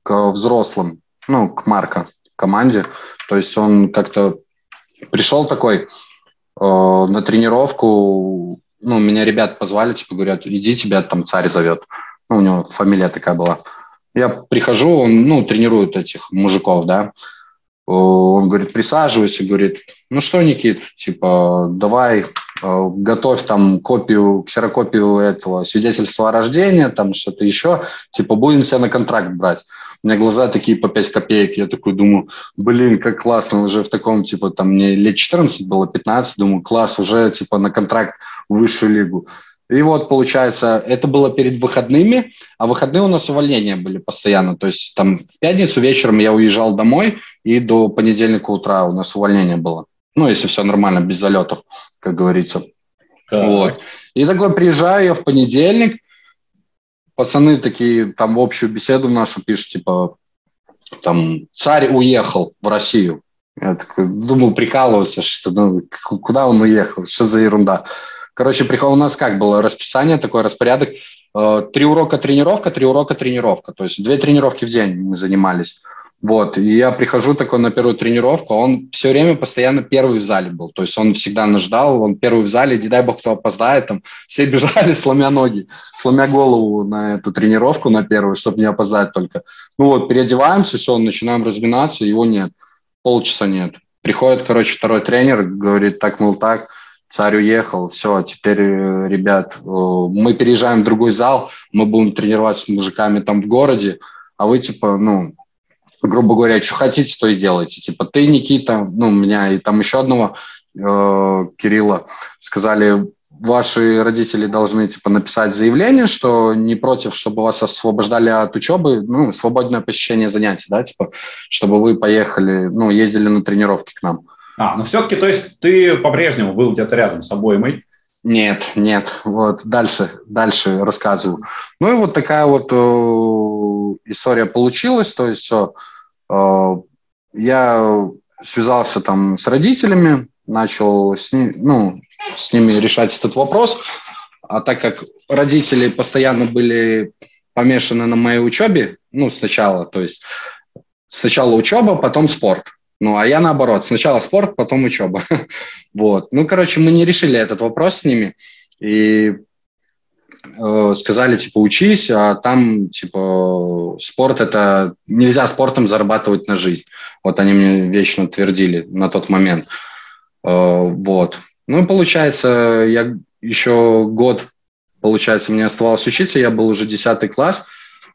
к взрослым, ну, к Марко команде. То есть он как-то пришел такой э, на тренировку, ну, меня ребят позвали, типа, говорят, иди, тебя там царь зовет. Ну, у него фамилия такая была. Я прихожу, он, ну, тренирует этих мужиков, да. Он говорит, присаживайся, говорит, ну что, Никит, типа, давай, э, готовь там копию, ксерокопию этого свидетельства о рождении, там что-то еще, типа, будем тебя на контракт брать. У меня глаза такие по 5 копеек. Я такой думаю, блин, как классно. Уже в таком, типа, там, мне лет 14 было, 15. Думаю, класс, уже, типа, на контракт в высшую лигу. И вот, получается, это было перед выходными, а выходные у нас увольнения были постоянно. То есть там в пятницу вечером я уезжал домой, и до понедельника утра у нас увольнение было. Ну, если все нормально, без залетов, как говорится. Так. Вот. И такой приезжаю я в понедельник, пацаны такие там общую беседу нашу пишут, типа, там, царь уехал в Россию. Я такой, думал, прикалываться, что ну, куда он уехал, что за ерунда. Короче, у нас как было расписание, такой распорядок. Э, три урока тренировка, три урока тренировка. То есть две тренировки в день мы занимались. Вот, и я прихожу такой на первую тренировку, он все время постоянно первый в зале был, то есть он всегда нас ждал, он первый в зале, не дай бог, кто опоздает, там все бежали, сломя ноги, сломя голову на эту тренировку, на первую, чтобы не опоздать только. Ну вот, переодеваемся, все, начинаем разминаться, его нет, полчаса нет. Приходит, короче, второй тренер, говорит, так, мол, так, царь уехал, все, теперь, э, ребят, э, мы переезжаем в другой зал, мы будем тренироваться с мужиками там в городе, а вы, типа, ну, грубо говоря, что хотите, то и делайте. Типа ты, Никита, ну, у меня и там еще одного э, Кирилла сказали, ваши родители должны типа написать заявление, что не против, чтобы вас освобождали от учебы, ну, свободное посещение занятий, да, типа, чтобы вы поехали, ну, ездили на тренировки к нам. А, ну все-таки, то есть ты по-прежнему был где-то рядом с обоймой? Нет, нет, вот дальше, дальше рассказываю. Ну и вот такая вот э, история получилась, то есть Э, я связался там с родителями, начал с, ним, ну, с ними решать этот вопрос. А так как родители постоянно были помешаны на моей учебе, ну, сначала, то есть сначала учеба, потом спорт. Ну, а я наоборот, сначала спорт, потом учеба. вот. Ну, короче, мы не решили этот вопрос с ними. И э, сказали, типа, учись, а там, типа, спорт это... Нельзя спортом зарабатывать на жизнь. Вот они мне вечно твердили на тот момент. Э, вот. Ну, получается, я еще год, получается, мне оставалось учиться, я был уже 10 класс.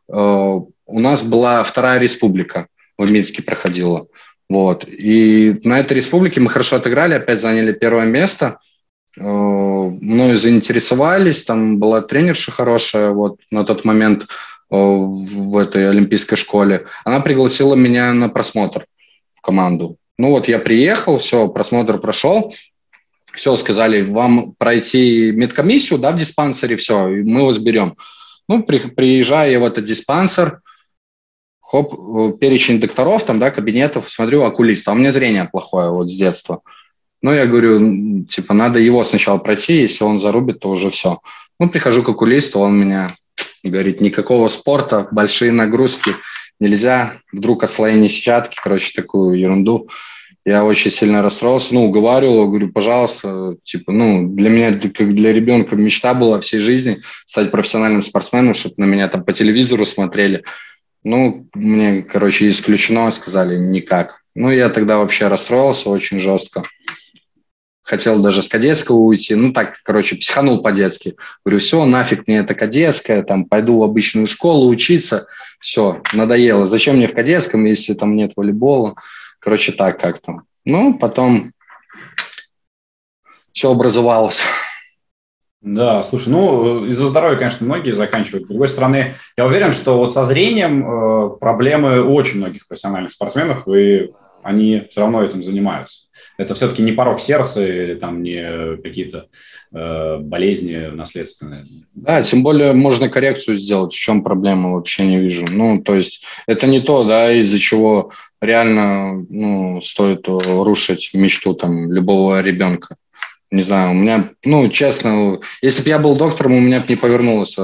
Э, у нас была вторая республика в Минске проходила. Вот. И на этой республике мы хорошо отыграли, опять заняли первое место. Э, мною заинтересовались, там была тренерша хорошая вот на тот момент э, в этой олимпийской школе. Она пригласила меня на просмотр в команду. Ну вот я приехал, все, просмотр прошел, все, сказали, вам пройти медкомиссию, да, в диспансере, все, мы вас берем. Ну, при, приезжаю в этот диспансер, хоп, э, перечень докторов, там, да, кабинетов, смотрю, окулист, а у меня зрение плохое вот с детства. Ну, я говорю, типа, надо его сначала пройти, если он зарубит, то уже все. Ну, прихожу к окулисту, он меня говорит, никакого спорта, большие нагрузки, нельзя, вдруг отслоение сетчатки, короче, такую ерунду. Я очень сильно расстроился, ну, уговаривал, говорю, пожалуйста, типа, ну, для меня, как для ребенка мечта была всей жизни стать профессиональным спортсменом, чтобы на меня там по телевизору смотрели. Ну, мне, короче, исключено, сказали, никак. Ну, я тогда вообще расстроился очень жестко. Хотел даже с кадетского уйти. Ну, так, короче, психанул по-детски. Говорю, все, нафиг мне это кадетское, там, пойду в обычную школу учиться. Все, надоело. Зачем мне в кадетском, если там нет волейбола? Короче, так как-то. Ну, потом все образовалось. Да, слушай, ну, из-за здоровья, конечно, многие заканчивают. С другой стороны, я уверен, что вот со зрением э, проблемы у очень многих профессиональных спортсменов, и они все равно этим занимаются. Это все-таки не порог сердца или там не какие-то э, болезни наследственные. Да, тем более можно коррекцию сделать, в чем проблема, вообще не вижу. Ну, то есть это не то, да, из-за чего реально ну, стоит рушить мечту там любого ребенка. Не знаю, у меня, ну, честно, если бы я был доктором, у меня бы не повернулось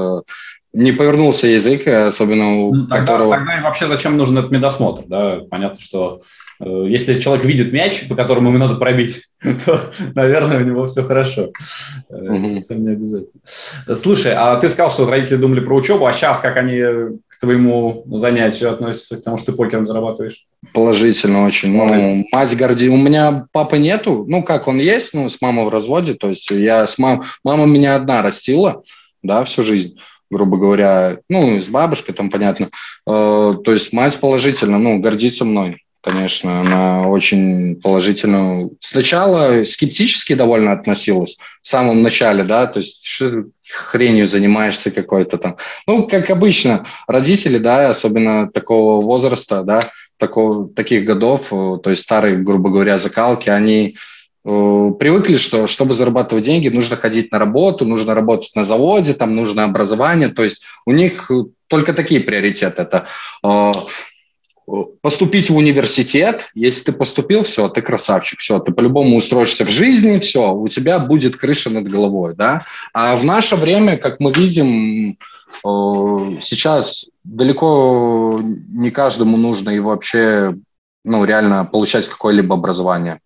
не повернулся язык, особенно у ну, тогда, которого... Тогда вообще зачем нужен этот медосмотр, да? Понятно, что э, если человек видит мяч, по которому ему надо пробить, то, наверное, у него все хорошо. Угу. Совсем не обязательно. Слушай, а ты сказал, что родители думали про учебу, а сейчас как они к твоему занятию относятся, к тому, что ты покером зарабатываешь? Положительно очень. Ну, мать горди. У меня папы нету. Ну, как он есть, ну, с мамой в разводе. То есть я с мам... Мама меня одна растила, да, всю жизнь грубо говоря, ну, с бабушкой там, понятно. Э, то есть мать положительно, ну, гордится мной, конечно, она очень положительно. Сначала скептически довольно относилась, в самом начале, да, то есть что хренью занимаешься какой-то там. Ну, как обычно, родители, да, особенно такого возраста, да, такого, таких годов, э, то есть старые, грубо говоря, закалки, они Э, привыкли, что чтобы зарабатывать деньги, нужно ходить на работу, нужно работать на заводе, там нужно образование. То есть у них только такие приоритеты. Это э, поступить в университет. Если ты поступил, все, ты красавчик, все, ты по-любому устроишься в жизни, все, у тебя будет крыша над головой, да. А в наше время, как мы видим, сейчас далеко не каждому нужно и вообще, ну, реально получать какое-либо образование.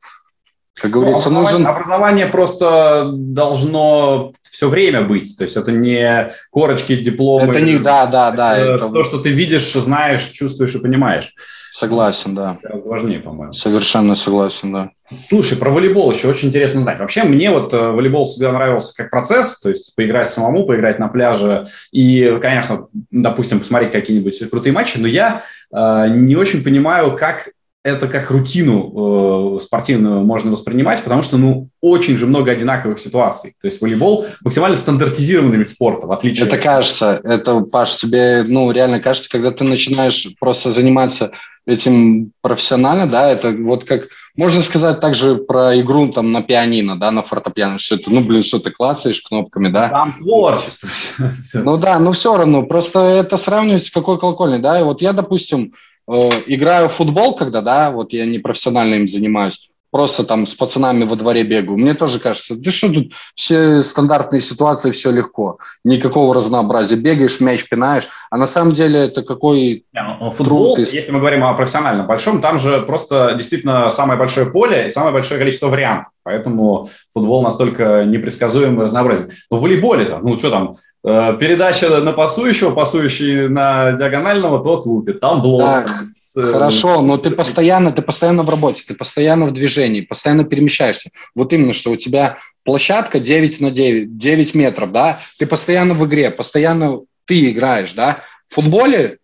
Как говорится, ну, образование, нужен... Образование просто должно все время быть. То есть это не корочки, дипломы. Это не, да, да, да. Это то, что ты видишь, знаешь, чувствуешь и понимаешь. Согласен, да. Гораздо важнее, по-моему. Совершенно согласен, да. Слушай, про волейбол еще очень интересно знать. Вообще мне вот э, волейбол всегда нравился как процесс, то есть поиграть самому, поиграть на пляже и, конечно, допустим, посмотреть какие-нибудь крутые матчи, но я э, не очень понимаю, как это как рутину э, спортивную можно воспринимать, потому что, ну, очень же много одинаковых ситуаций. То есть волейбол максимально стандартизированный вид спорта, в отличие... Это кажется, это, Паш, тебе, ну, реально кажется, когда ты начинаешь просто заниматься этим профессионально, да, это вот как, можно сказать также про игру там на пианино, да, на фортепиано, что это, ну, блин, что ты клацаешь кнопками, да. Там творчество. Ну да, ну все равно, просто это сравнивать с какой колокольней, да, и вот я, допустим, играю в футбол, когда, да, вот я не профессионально им занимаюсь, просто там с пацанами во дворе бегаю, мне тоже кажется, да что тут все стандартные ситуации, все легко, никакого разнообразия, бегаешь, мяч пинаешь, а на самом деле это какой не, ну, футбол, труд, если мы говорим о профессиональном большом, там же просто действительно самое большое поле и самое большое количество вариантов. Поэтому футбол настолько непредсказуемый и разнообразен. Но в волейболе-то, ну что там, э, передача на пасующего, пасующий на диагонального, тот лупит. Там блок. Так, там, с... Э, хорошо, но ты постоянно, ты постоянно в работе, ты постоянно в движении, постоянно перемещаешься. Вот именно, что у тебя площадка 9 на 9, 9 метров, да, ты постоянно в игре, постоянно ты играешь, да. В футболе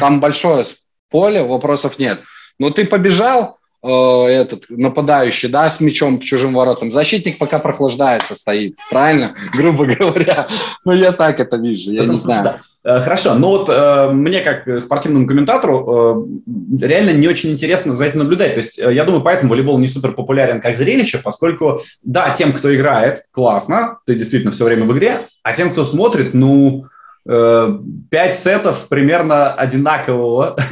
там большое поле, вопросов нет. Но ты побежал, Э, этот нападающий, да, с мячом к чужим воротам. Защитник пока прохлаждается, стоит, правильно, грубо говоря. Ну, я так это вижу, я не знаю. Да. Э, хорошо, но вот э, мне, как спортивному комментатору, э, реально не очень интересно за этим наблюдать. То есть, э, я думаю, поэтому волейбол не супер популярен как зрелище, поскольку, да, тем, кто играет, классно, ты действительно все время в игре, а тем, кто смотрит, ну, Э, пять сетов примерно одинакового.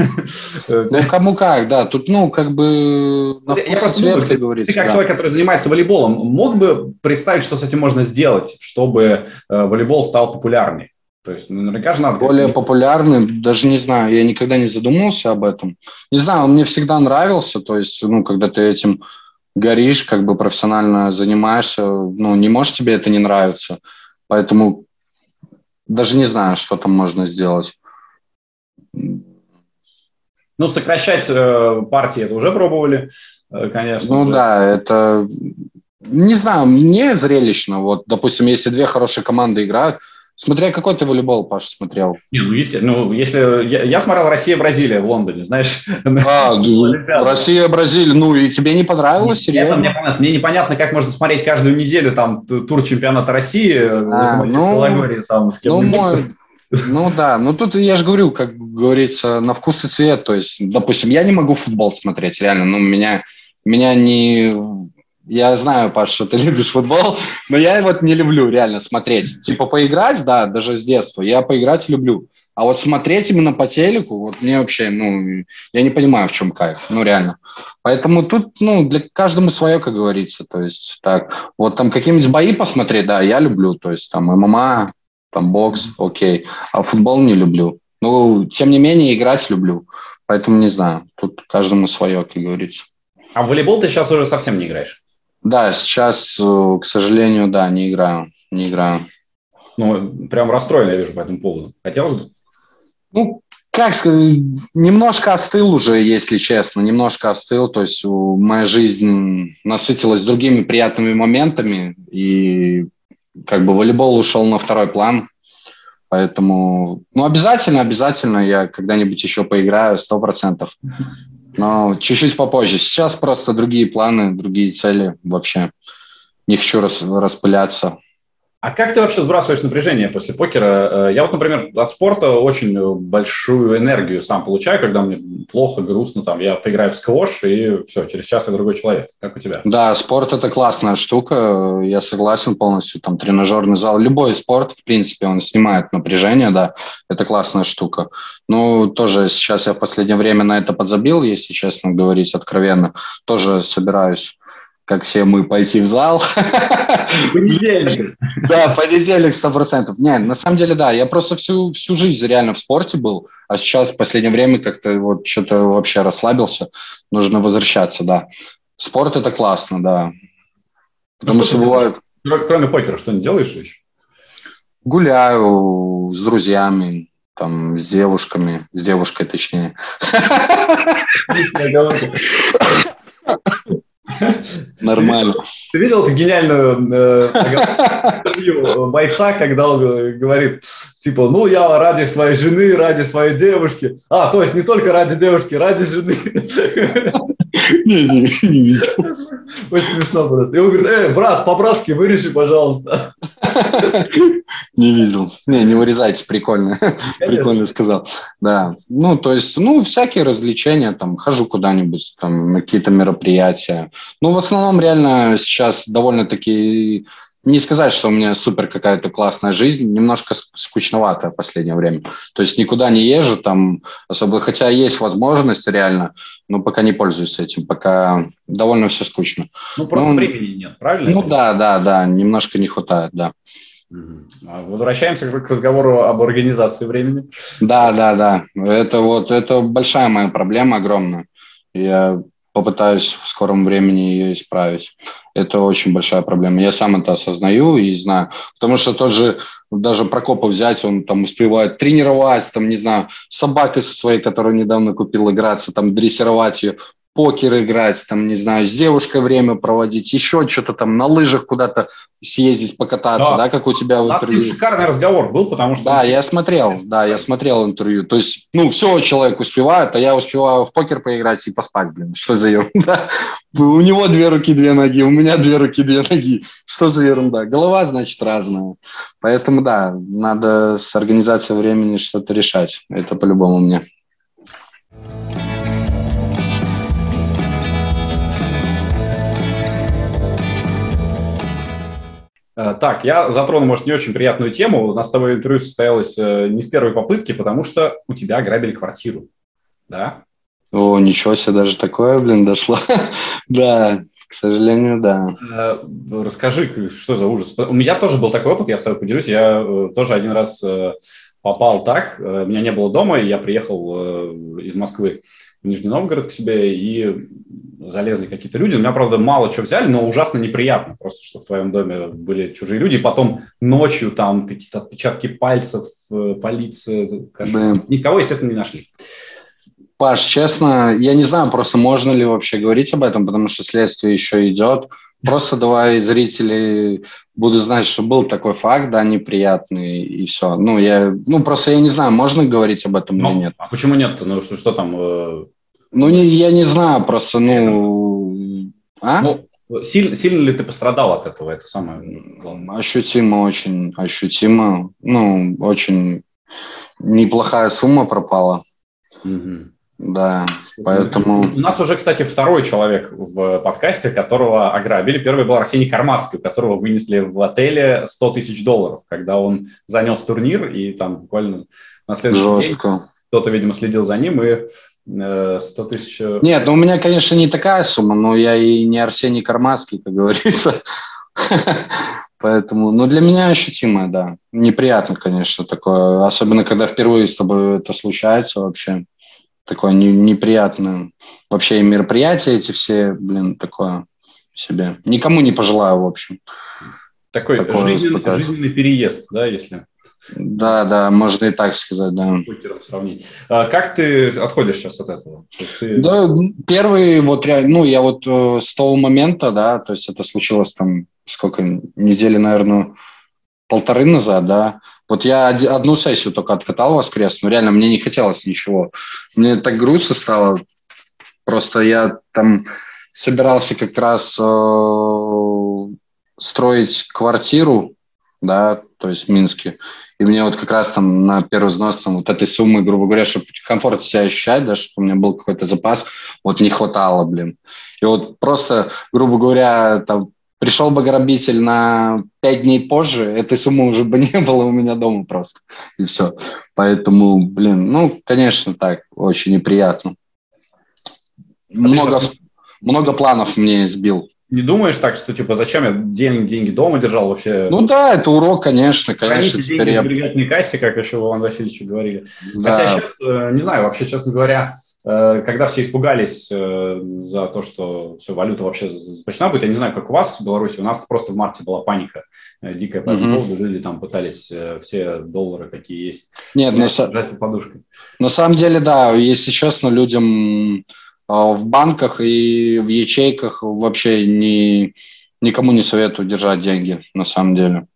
Ну, кому как, да. Тут, ну, как бы Я просто цвет, как говорится. Ты как да. человек, который занимается волейболом, мог бы представить, что с этим можно сделать, чтобы э, волейбол стал популярнее? То есть, ну, наверняка же надо... Более популярным, даже не знаю, я никогда не задумывался об этом. Не знаю, он мне всегда нравился, то есть, ну, когда ты этим горишь, как бы профессионально занимаешься, ну, не может тебе это не нравиться. Поэтому даже не знаю, что там можно сделать. Ну, сокращать э, партии это уже пробовали, э, конечно. Ну уже. да, это... Не знаю, мне зрелищно. Вот, допустим, если две хорошие команды играют, Смотря какой ты волейбол, Паша, смотрел. Не, ну, естественно, ну, если... Я, я смотрел «Россия-Бразилия» в Лондоне, знаешь. А, Россия-Бразилия, ну, и тебе не понравилось, серьезно? Мне, понравилось. мне непонятно, как можно смотреть каждую неделю там тур чемпионата России, а, ну, там, с кем ну, мой, ну да, ну тут я же говорю, как говорится, на вкус и цвет. То есть, допустим, я не могу футбол смотреть, реально. Ну, меня, меня не я знаю, Паш, что ты любишь футбол, но я вот не люблю реально смотреть. Типа поиграть, да, даже с детства, я поиграть люблю. А вот смотреть именно по телеку, вот мне вообще, ну, я не понимаю, в чем кайф, ну, реально. Поэтому тут, ну, для каждому свое, как говорится. То есть, так, вот там какие-нибудь бои посмотреть, да, я люблю. То есть, там, ММА, там, бокс, окей. А футбол не люблю. Ну, тем не менее, играть люблю. Поэтому не знаю. Тут каждому свое, как говорится. А в волейбол ты сейчас уже совсем не играешь? Да, сейчас, э, к сожалению, да, не играю, не играю. Ну, прям расстроен, я вижу по этому поводу. Хотелось бы? Ну, как сказать, немножко остыл уже, если честно, немножко остыл. То есть моя жизнь насытилась другими приятными моментами, и как бы волейбол ушел на второй план. Поэтому, ну, обязательно, обязательно я когда-нибудь еще поиграю, сто процентов но чуть-чуть попозже. Сейчас просто другие планы, другие цели вообще. Не хочу рас, распыляться. А как ты вообще сбрасываешь напряжение после покера? Э, я вот, например, от спорта очень большую энергию сам получаю, когда мне плохо, грустно, там, я поиграю в сквош, и все, через час я другой человек. Как у тебя? Да, спорт – это классная штука, я согласен полностью. Там тренажерный зал, любой спорт, в принципе, он снимает напряжение, да, это классная штука. Ну, тоже сейчас я в последнее время на это подзабил, если честно говорить, откровенно. Тоже собираюсь как все мы, пойти в зал. Понедельник. Да, понедельник, сто процентов. Не, на самом деле, да, я просто всю, всю жизнь реально в спорте был, а сейчас в последнее время как-то вот что-то вообще расслабился, нужно возвращаться, да. Спорт – это классно, да. Потому ну, что, что бывает... Кроме покера, что не делаешь еще? Гуляю с друзьями, там, с девушками, с девушкой точнее. Нормально. Ты видел эту гениальную э, интервью бойца, когда он говорит, типа, ну, я ради своей жены, ради своей девушки. А, то есть не только ради девушки, ради жены. Не, не, не видел. Очень смешно просто. И он говорит, э, брат, по-братски вырежи, пожалуйста. Не видел. Не, не вырезайте, прикольно. Прикольно сказал. Да. Ну, то есть, ну, всякие развлечения, там, хожу куда-нибудь, там, на какие-то мероприятия. Ну, в основном, реально, сейчас довольно-таки не сказать, что у меня супер какая-то классная жизнь, немножко скучноватая в последнее время. То есть никуда не езжу там особо, хотя есть возможность реально, но пока не пользуюсь этим, пока довольно все скучно. Ну, просто ну, времени нет, правильно? Ну, да, да, да, немножко не хватает, да. А возвращаемся к разговору об организации времени. Да, да, да. Это вот, это большая моя проблема, огромная. Я попытаюсь в скором времени ее исправить. Это очень большая проблема. Я сам это осознаю и знаю. Потому что тот же, даже Прокопа взять, он там успевает тренировать, там, не знаю, собакой со своей, которую недавно купил, играться, там, дрессировать ее, покер играть, там, не знаю, с девушкой время проводить, еще что-то там, на лыжах куда-то съездить, покататься, да, да как у тебя у нас интервью. с ним шикарный разговор был, потому что... Да, я смотрел, да, я смотрел интервью. То есть, ну, все человек успевает, а я успеваю в покер поиграть и поспать, блин, что за ерунда? У него две руки, две ноги, у меня две руки, две ноги. Что за ерунда? Голова, значит, разная. Поэтому, да, надо с организацией времени что-то решать. Это по-любому мне. Э, так, я затрону, может, не очень приятную тему. У нас с тобой интервью состоялось э, не с первой попытки, потому что у тебя ограбили квартиру. Да? О, ничего себе, даже такое, блин, дошло. да, к сожалению, да. Э, расскажи, что за ужас. У меня тоже был такой опыт, я с тобой поделюсь. Я тоже один раз попал так. Меня не было дома, и я приехал из Москвы в Нижний Новгород к себе, и залезли какие-то люди. У меня, правда, мало чего взяли, но ужасно неприятно просто, что в твоем доме были чужие люди. И потом ночью там какие-то отпечатки пальцев, э, полиция. Никого, естественно, не нашли. Паш, честно, я не знаю, просто можно ли вообще говорить об этом, потому что следствие еще идет. Просто давай зрители буду знать, что был такой факт, да, неприятный, и все. Ну, я, ну, просто я не знаю, можно говорить об этом ну, или нет. А почему нет? Ну, что, что там, э, ну, не, я не знаю, просто, ну... А? Ну, сильно, сильно ли ты пострадал от этого? Это самое главное. Ощутимо очень, ощутимо. Ну, очень неплохая сумма пропала. Угу. Да, поэтому... У нас уже, кстати, второй человек в подкасте, которого ограбили. Первый был Арсений Кармацкий, у которого вынесли в отеле 100 тысяч долларов, когда он занес турнир, и там буквально на следующий Жестко. день кто-то, видимо, следил за ним и 100 э, тысяч... Э, Нет, ну у меня, конечно, не такая сумма, но я и не Арсений Кармацкий, как говорится. Поэтому, ну, для меня ощутимое, да. Неприятно, конечно, такое. Особенно, когда впервые с тобой это случается вообще. Такое не, неприятное. Вообще мероприятия эти все, блин, такое себе. Никому не пожелаю, в общем. Такой жизненный, жизненный переезд, да, если... Да, да, можно и так сказать, да. сравнить. А как ты отходишь сейчас от этого? Ты... Да, первый вот, ну, я вот э, с того момента, да, то есть это случилось там сколько, недели, наверное, полторы назад, да, вот я одну сессию только откатал воскресную, реально мне не хотелось ничего. Мне так грустно стало, просто я там собирался как раз э, строить квартиру, да, то есть в Минске. И мне вот как раз там на первый взнос там, вот этой суммы, грубо говоря, чтобы комфортно себя ощущать, да, чтобы у меня был какой-то запас, вот не хватало, блин. И вот просто, грубо говоря, там пришел бы грабитель на пять дней позже, этой суммы уже бы не было у меня дома просто. И все. Поэтому, блин, ну, конечно, так, очень неприятно. А много, много планов мне сбил не думаешь так, что типа зачем я деньги, деньги дома держал вообще? Ну да, это урок, конечно, конечно. Храните деньги я... в сберегательной кассе, как еще Иван Васильевич говорили. Да. Хотя сейчас, э, не знаю, вообще, честно говоря, э, когда все испугались э, за то, что все, валюта вообще запрещена будет, я не знаю, как у вас в Беларуси, у нас просто в марте была паника дикая по этому поводу, люди там пытались все доллары, какие есть, Нет, на, под подушкой. на самом деле, да, если честно, людям в банках и в ячейках вообще ни, никому не советую держать деньги, на самом деле.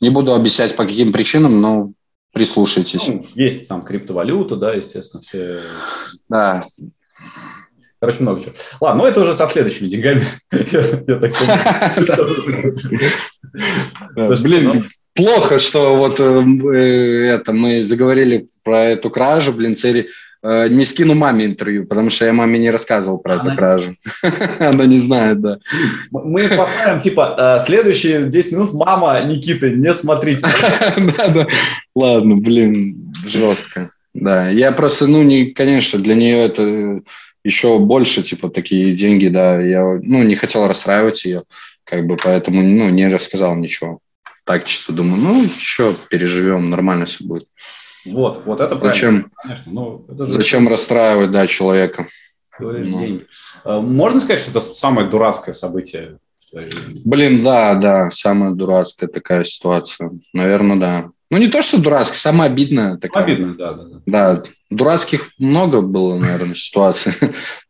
Не буду объяснять, по каким причинам, но прислушайтесь. Ну, есть там криптовалюта, да, естественно, все. Да. Короче, много чего. Ладно, ну это уже со следующими деньгами. Блин, ну. плохо, что вот э, это мы заговорили про эту кражу, блин, цели Э, не скину маме интервью, потому что я маме не рассказывал про Она... эту кражу. Она не знает, да. Мы поставим, типа, э, следующие 10 минут мама Никиты, не смотрите. Да, да. Ладно, блин, жестко. Да, я просто, ну, не, конечно, для нее это еще больше, типа, такие деньги, да. Я, ну, не хотел расстраивать ее, как бы, поэтому, ну, не рассказал ничего. Так чисто думаю, ну, еще переживем, нормально все будет. Вот, вот это правильно. Зачем, Конечно, ну, это же... Зачем расстраивать, да, человека? ну. деньги. А, можно сказать, что это самое дурацкое событие в твоей жизни? Блин, да, да, самая дурацкая такая ситуация. Наверное, да. Ну, не то, что дурацкая, самая обидная такая. Обидная, да, да, да. Да, дурацких много было, наверное, ситуаций.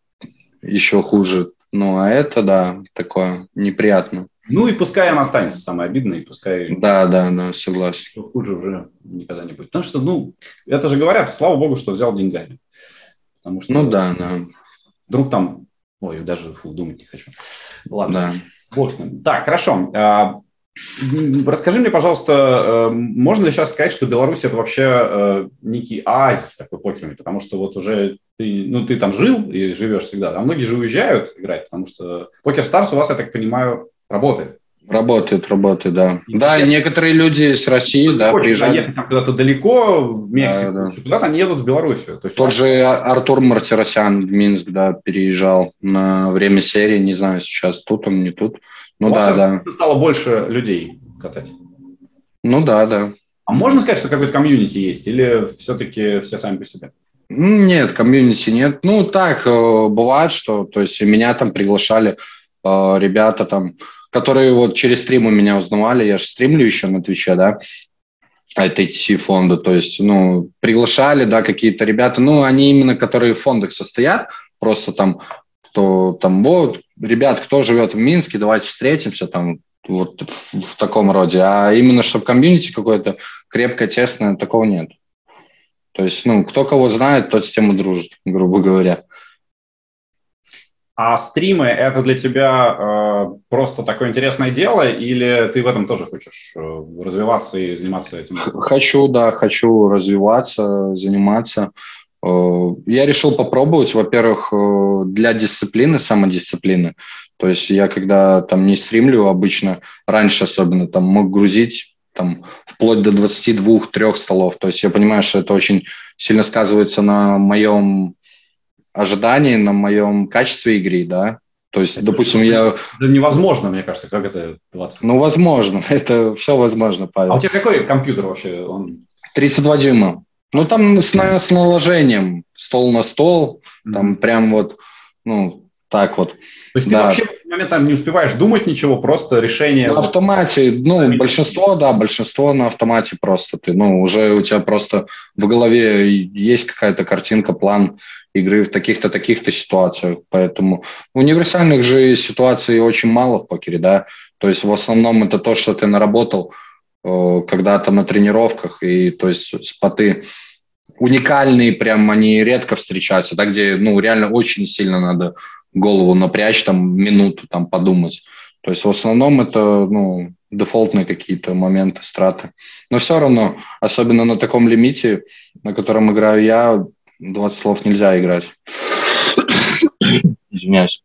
Еще хуже. Ну, а это, да, такое неприятно. Ну и пускай она останется самой обидной, пускай... Да, да, да, согласен. Хуже уже никогда не будет. Потому что, ну, это же говорят, слава богу, что взял деньгами. Потому что... Ну да, да. Вдруг там... Ой, даже фу, думать не хочу. Ладно. Да. Бог с ним. Так, хорошо. А, расскажи мне, пожалуйста, э, можно ли сейчас сказать, что Беларусь это вообще э, некий оазис такой покерный? Потому что вот уже ты, ну, ты там жил и живешь всегда, а многие же уезжают играть, потому что Покер Старс у вас, я так понимаю, работает. Работает, работает, да. И да, нет, некоторые люди с России, да, приезжают. ехать куда-то далеко, в Мексику, да, да. куда-то они едут в Белоруссию. То есть Тот же Артур Мартиросян в Минск, да, переезжал на время серии, не знаю, сейчас тут он, не тут. Ну да, да. Стало больше людей катать. Ну да, да. А можно сказать, что какой-то комьюнити есть, или все-таки все сами по себе? Нет, комьюнити нет. Ну, так, э, бывает, что, то есть, меня там приглашали э, ребята там, которые вот через стримы меня узнавали, я же стримлю еще на Твиче, да, от HC фонда, то есть, ну, приглашали, да, какие-то ребята, ну, они именно, которые в фондах состоят, просто там, кто там, вот, ребят, кто живет в Минске, давайте встретимся там, вот в, в таком роде, а именно, чтобы комьюнити какое-то крепкое, тесное, такого нет. То есть, ну, кто кого знает, тот с тем и дружит, грубо говоря. А стримы – это для тебя э, просто такое интересное дело, или ты в этом тоже хочешь э, развиваться и заниматься этим? Хочу, да, хочу развиваться, заниматься. Э, я решил попробовать, во-первых, э, для дисциплины, самодисциплины. То есть я когда там не стримлю обычно, раньше особенно, там мог грузить там, вплоть до 22-3 столов. То есть я понимаю, что это очень сильно сказывается на моем ожидании, на моем качестве игры, да. То есть, это допустим, я... Да невозможно, мне кажется, как это 20. Ну, возможно, это все возможно, Павел. А у тебя какой компьютер вообще? Он... 32 дюйма. Ну, там с, на, с наложением, стол на стол, mm-hmm. там прям вот, ну, так вот. То есть да. ты вообще в этот момент там не успеваешь думать ничего, просто решение... На автомате, ну, большинство, да, большинство на автомате просто. Ты, ну, уже у тебя просто в голове есть какая-то картинка, план игры в таких-то, таких-то ситуациях. Поэтому универсальных же ситуаций очень мало в покере, да. То есть в основном это то, что ты наработал э, когда-то на тренировках, и то есть споты уникальные, прям они редко встречаются, да, где, ну, реально очень сильно надо голову напрячь, там, минуту там подумать. То есть в основном это, ну, дефолтные какие-то моменты, страты. Но все равно, особенно на таком лимите, на котором играю я, 20 слов нельзя играть. Извиняюсь.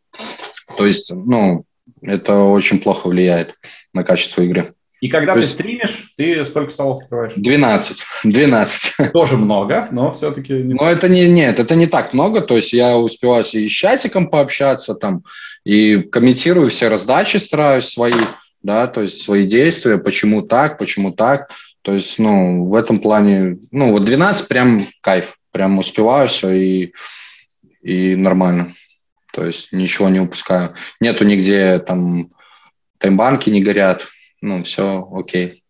То есть, ну, это очень плохо влияет на качество игры. И когда То ты есть... стримишь, ты сколько столов открываешь? 12. 12. Тоже много, но все-таки... Не... Но это не, нет, это не так много. То есть я успеваю и с чатиком пообщаться там, и комментирую все раздачи, стараюсь свои, да, то есть свои действия, почему так, почему так. То есть, ну, в этом плане, ну, вот 12 прям кайф, прям успеваю все и, и нормально. То есть ничего не упускаю. Нету нигде там таймбанки не горят, ну, все окей.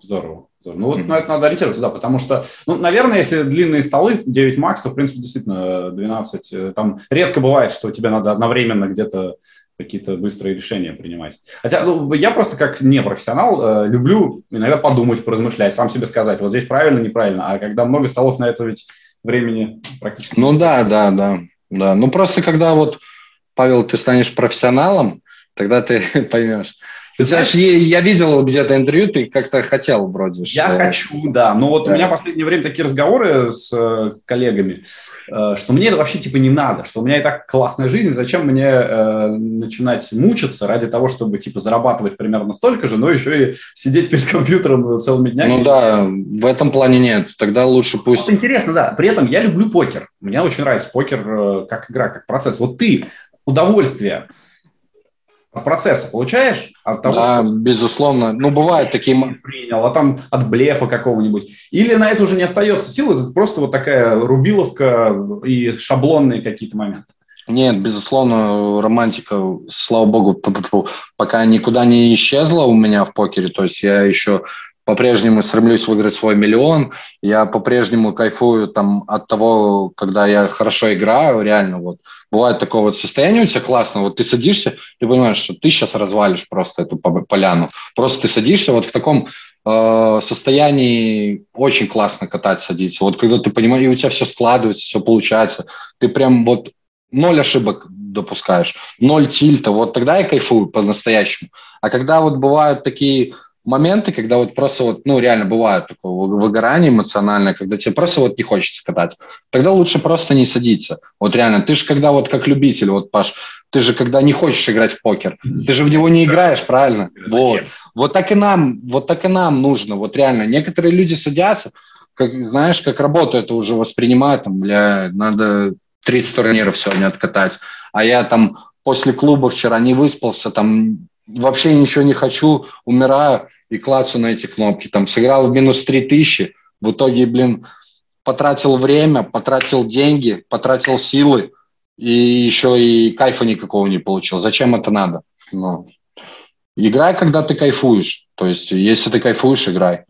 Здорово. Ну, вот mm-hmm. на это надо ориентироваться, да, потому что, ну, наверное, если длинные столы, 9 макс, то, в принципе, действительно 12. Э, там редко бывает, что тебе надо одновременно где-то какие-то быстрые решения принимать. Хотя ну, я просто как непрофессионал э, люблю иногда подумать, поразмышлять, сам себе сказать, вот здесь правильно, неправильно. А когда много столов, на это ведь времени практически Ну да, да, да, да. Ну просто когда вот, Павел, ты станешь профессионалом, тогда ты поймешь. Знаешь, я, я видел где-то интервью, ты как-то хотел вроде. Я что... хочу, да. Но вот да. у меня в последнее время такие разговоры с э, коллегами, э, что мне это вообще типа не надо, что у меня и так классная жизнь, зачем мне э, начинать мучиться ради того, чтобы типа зарабатывать примерно столько же, но еще и сидеть перед компьютером целыми днями. Ну да, в этом плане нет. Тогда лучше пусть... Вот интересно, да. При этом я люблю покер. Мне очень нравится покер э, как игра, как процесс. Вот ты удовольствие от процесса получаешь? От того, да, что безусловно. Ну, бывают такие... Принял, а там от блефа какого-нибудь. Или на это уже не остается сил, это просто вот такая рубиловка и шаблонные какие-то моменты. Нет, безусловно, романтика, слава богу, пока никуда не исчезла у меня в покере. То есть я еще по-прежнему стремлюсь выиграть свой миллион. Я по-прежнему кайфую там от того, когда я хорошо играю, реально вот. Бывает такое вот состояние у тебя классно, вот ты садишься, ты понимаешь, что ты сейчас развалишь просто эту поляну. Просто ты садишься вот в таком э, состоянии очень классно катать, садиться. Вот когда ты понимаешь, и у тебя все складывается, все получается, ты прям вот ноль ошибок допускаешь, ноль тильта, вот тогда я кайфую по-настоящему. А когда вот бывают такие моменты, когда вот просто вот, ну, реально бывает такое выгорание эмоциональное, когда тебе просто вот не хочется катать, тогда лучше просто не садиться. Вот реально, ты же когда вот как любитель, вот, Паш, ты же когда не хочешь играть в покер, ты же в него не играешь, правильно? Вот. Вот так и нам, вот так и нам нужно, вот реально. Некоторые люди садятся, как, знаешь, как работу это уже воспринимают, там, бля, надо 30 турниров сегодня откатать, а я там после клуба вчера не выспался, там вообще ничего не хочу, умираю и клацу на эти кнопки. Там сыграл в минус 3000, в итоге, блин, потратил время, потратил деньги, потратил силы и еще и кайфа никакого не получил. Зачем это надо? Ну, играй, когда ты кайфуешь. То есть, если ты кайфуешь, играй.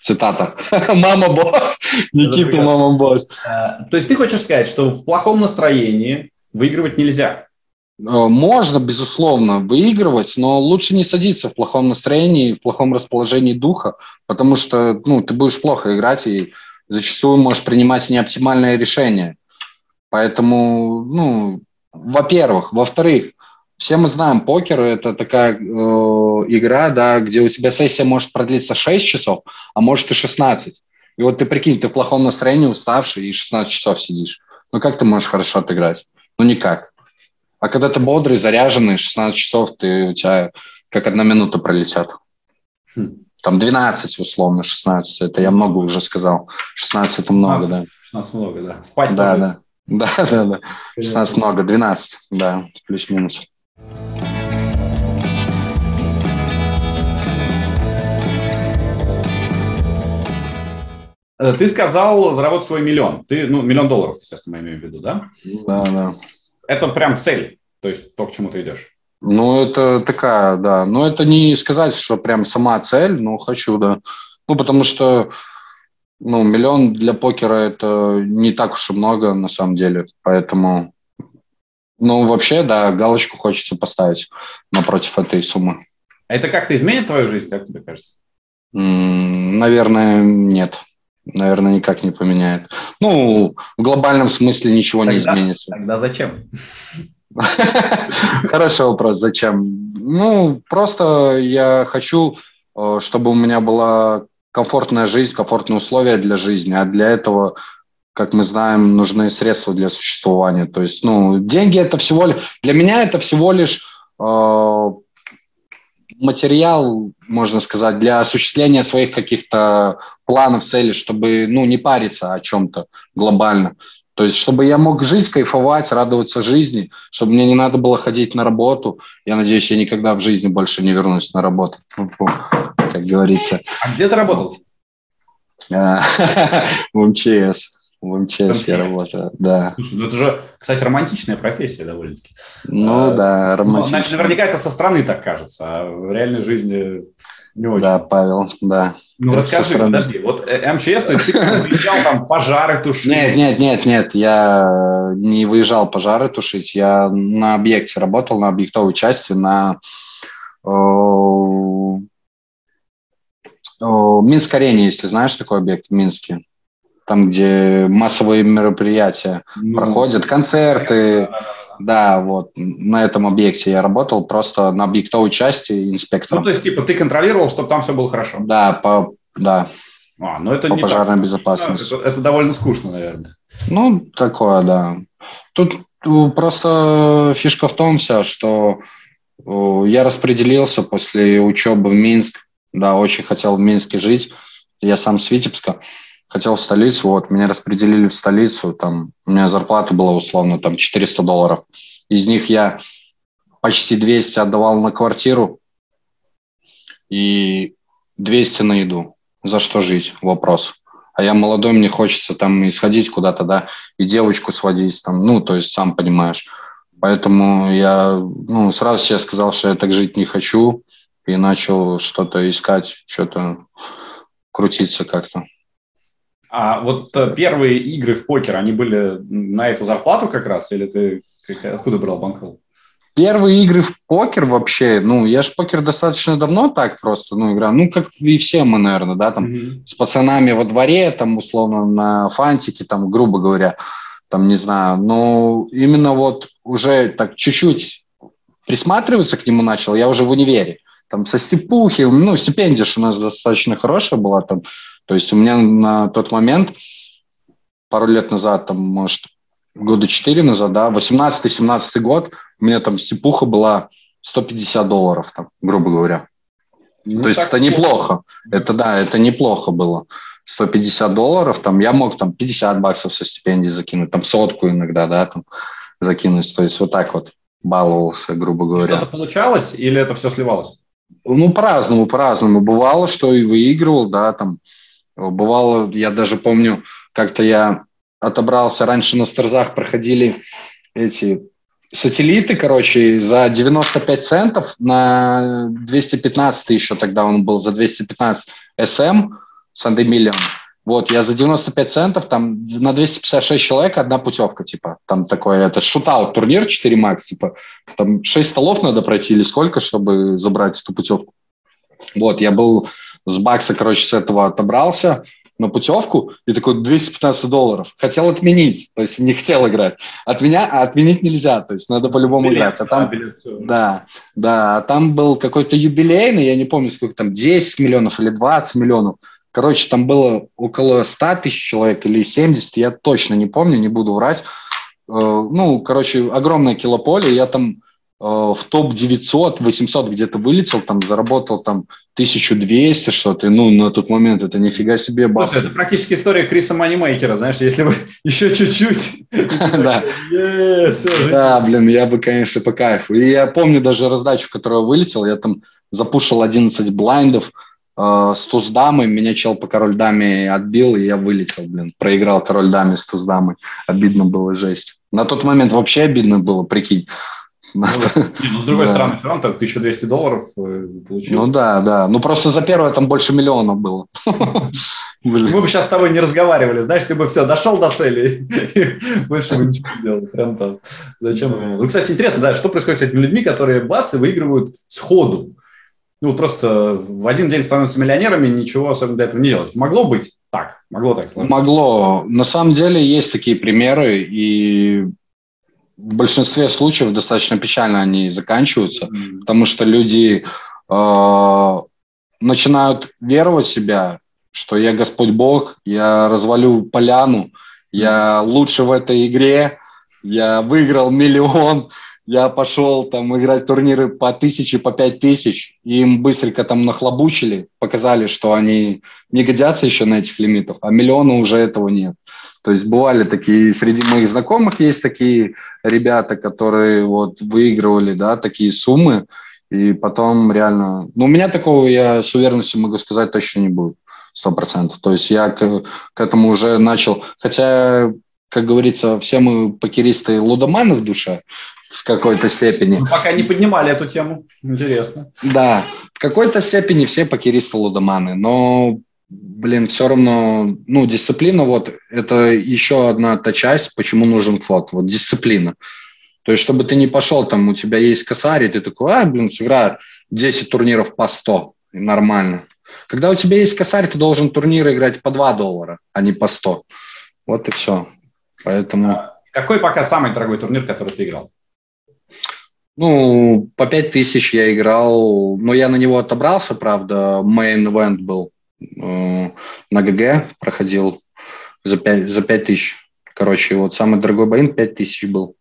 Цитата. Мама босс. Никита, мама босс. Э, то есть ты хочешь сказать, что в плохом настроении выигрывать нельзя? Э, можно, безусловно, выигрывать, но лучше не садиться в плохом настроении, в плохом расположении духа, потому что ну, ты будешь плохо играть и зачастую можешь принимать неоптимальное решение. Поэтому, ну, во-первых. Во-вторых, все мы знаем, покер – это такая э, игра, да, где у тебя сессия может продлиться 6 часов, а может и 16. И вот ты прикинь, ты в плохом настроении, уставший, и 16 часов сидишь. Ну как ты можешь хорошо отыграть? Ну никак. А когда ты бодрый, заряженный, 16 часов, ты, у тебя как одна минута пролетят. Хм. Там 12, условно, 16. Это я много уже сказал. 16 это много, 16, да. 16 много, да. Спать да, да. Да, да, да. 16 много, 12, да, плюс-минус. Э, ты сказал заработать свой миллион. Ты, ну, миллион долларов, естественно, я имею в виду, да? Да, да это прям цель, то есть то, к чему ты идешь. Ну, это такая, да. Но это не сказать, что прям сама цель, но хочу, да. Ну, потому что ну, миллион для покера это не так уж и много на самом деле. Поэтому, ну, вообще, да, галочку хочется поставить напротив этой суммы. А это как-то изменит твою жизнь, как тебе кажется? Наверное, нет наверное, никак не поменяет. Ну, в глобальном смысле ничего тогда, не изменится. Тогда зачем? Хороший вопрос, зачем? Ну, просто я хочу, э, чтобы у меня была комфортная жизнь, комфортные условия для жизни, а для этого как мы знаем, нужны средства для существования. То есть, ну, деньги это всего лишь, для меня это всего лишь э, материал, можно сказать, для осуществления своих каких-то планов, целей, чтобы ну, не париться о чем-то глобально. То есть, чтобы я мог жить, кайфовать, радоваться жизни, чтобы мне не надо было ходить на работу. Я надеюсь, я никогда в жизни больше не вернусь на работу, как говорится. А где ты работал? В МЧС. В МЧС я работаю, да. Слушай, ну это же, кстати, романтичная профессия довольно-таки. Ну а, да, ну, романтичная. Ну, наверняка это со стороны так кажется, а в реальной жизни не очень. Да, Павел, да. Ну это расскажи, подожди, вот э, МЧС, то есть ты выезжал там пожары тушить? Нет, нет, нет, нет, я не выезжал пожары тушить, я на объекте работал, на объектовой части, на Минск-арене, если знаешь такой объект в Минске там, где массовые мероприятия ну, проходят, концерты. Да, вот на этом объекте я работал просто на объектовой части инспектором. Ну, то есть, типа, ты контролировал, чтобы там все было хорошо? Да, по, да. А, ну это по не пожарной так. безопасности. Это, это довольно скучно, наверное. Ну, такое, да. Тут просто фишка в том вся, что я распределился после учебы в Минск. Да, очень хотел в Минске жить. Я сам с Витебска хотел в столицу, вот, меня распределили в столицу, там, у меня зарплата была условно там 400 долларов. Из них я почти 200 отдавал на квартиру и 200 на еду. За что жить? Вопрос. а я молодой, мне хочется там и сходить куда-то, да, и девочку сводить там, ну, то есть сам понимаешь. Поэтому я, ну, сразу себе сказал, что я так жить не хочу, и начал что-то искать, что-то крутиться как-то. А вот э, первые игры в покер, они были на эту зарплату как раз, или ты откуда брал банкролл? Первые игры в покер вообще, ну, я же покер достаточно давно так просто, ну, играю, ну, как и все мы, наверное, да, там, mm-hmm. с пацанами во дворе, там, условно, на фантике, там, грубо говоря, там, не знаю, но именно вот уже так чуть-чуть присматриваться к нему начал, я уже в универе, там, со степухи, ну, стипендия у нас достаточно хорошая была, там, то есть у меня на тот момент, пару лет назад, там, может, года 4 назад, да, 18-17 год, у меня там степуха была 150 долларов, там, грубо говоря. Ну, То есть это неплохо. Это да, это неплохо было. 150 долларов, там я мог там 50 баксов со стипендии закинуть, там сотку иногда, да, там закинуть. То есть вот так вот баловался, грубо говоря. Что-то получалось или это все сливалось? Ну, по-разному, по-разному. Бывало, что и выигрывал, да, там. Бывало, я даже помню, как-то я отобрался. Раньше на Старзах проходили эти сателлиты, короче, за 95 центов на 215 еще тогда он был, за 215 SM Million. Вот, я за 95 центов, там на 256 человек одна путевка, типа, там такой, это шутаут турнир 4 макс, типа, там 6 столов надо пройти или сколько, чтобы забрать эту путевку. Вот, я был с бакса, короче, с этого отобрался, на путевку и такой 215 долларов. Хотел отменить, то есть не хотел играть. От меня, а отменить нельзя, то есть надо по-любому билет, играть. А там, билет, да, да, а там был какой-то юбилейный, я не помню, сколько там, 10 миллионов или 20 миллионов. Короче, там было около 100 тысяч человек или 70, я точно не помню, не буду врать. Э, ну, короче, огромное килополе, я там в топ 900, 800 где-то вылетел, там заработал там 1200 что-то, ну, на тот момент это нифига себе бабки. Слушай, это практически история Криса Манимейкера, знаешь, если бы еще чуть-чуть. Да. Да, блин, я бы, конечно, по кайфу. И я помню даже раздачу, в которую вылетел, я там запушил 11 блайндов, э, с туз дамой, меня чел по король даме отбил, и я вылетел, блин, проиграл король даме с туз дамой. Обидно было, жесть. На тот момент вообще обидно было, прикинь. Ну, ну, с другой да. стороны, все равно так 1200 долларов э, получил. Ну да, да. Ну просто за первое там больше миллиона было. Мы бы сейчас с тобой не разговаривали, знаешь, ты бы все, дошел до цели, и больше бы ничего не делал. Прям там. Зачем? Ну, кстати, интересно, да, что происходит с этими людьми, которые бац и выигрывают сходу. Ну, просто в один день становятся миллионерами, ничего особенно для этого не делают. Могло быть так, могло так сложиться. Могло. На самом деле есть такие примеры, и в большинстве случаев достаточно печально они заканчиваются, mm-hmm. потому что люди э, начинают веровать в себя, что я Господь Бог, я развалю поляну, я лучше в этой игре, я выиграл миллион, я пошел там играть турниры по тысяче, по пять тысяч, и им быстренько там нахлобучили, показали, что они не годятся еще на этих лимитах, а миллиона уже этого нет. То есть бывали такие, среди моих знакомых есть такие ребята, которые вот выигрывали, да, такие суммы, и потом реально... Ну, у меня такого, я с уверенностью могу сказать, точно не будет, сто процентов. То есть я к, к этому уже начал... Хотя, как говорится, все мы покеристы лудоманы в душе, в какой-то степени. Мы пока не поднимали эту тему. Интересно. Да, в какой-то степени все покеристы лудоманы, но блин, все равно, ну, дисциплина, вот, это еще одна та часть, почему нужен фот, вот, дисциплина. То есть, чтобы ты не пошел, там, у тебя есть косарь, и ты такой, а, блин, сыграю 10 турниров по 100, нормально. Когда у тебя есть косарь, ты должен турниры играть по 2 доллара, а не по 100. Вот и все. Поэтому... А какой пока самый дорогой турнир, который ты играл? Ну, по 5 тысяч я играл, но я на него отобрался, правда, event был на ГГ проходил за 5, за 5 тысяч. Короче, вот самый дорогой боин 5 тысяч был.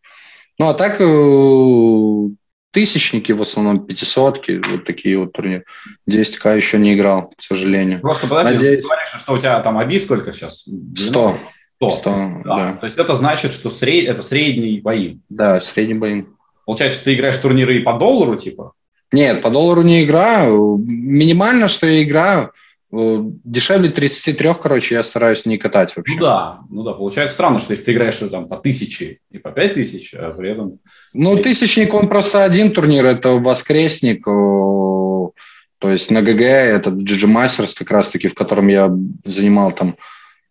Ну, а так э, тысячники в основном, пятисотки, вот такие вот турниры. 10к еще не играл, к сожалению. Просто подожди, Надеюсь... ты говоришь, что у тебя там оби сколько сейчас? 100. 100, 100 да. да. То есть это значит, что сред... это средний бои? Да, средний бои. Получается, ты играешь турниры и по доллару, типа? Нет, по доллару не играю. Минимально, что я играю – Дешевле 33, короче, я стараюсь не катать вообще. Ну да, ну да, получается странно, что если ты играешь там по тысяче и по пять тысяч, а при этом... Ну, тысячник, он просто один турнир, это воскресник, то есть на ГГ, это GG Masters как раз-таки, в котором я занимал там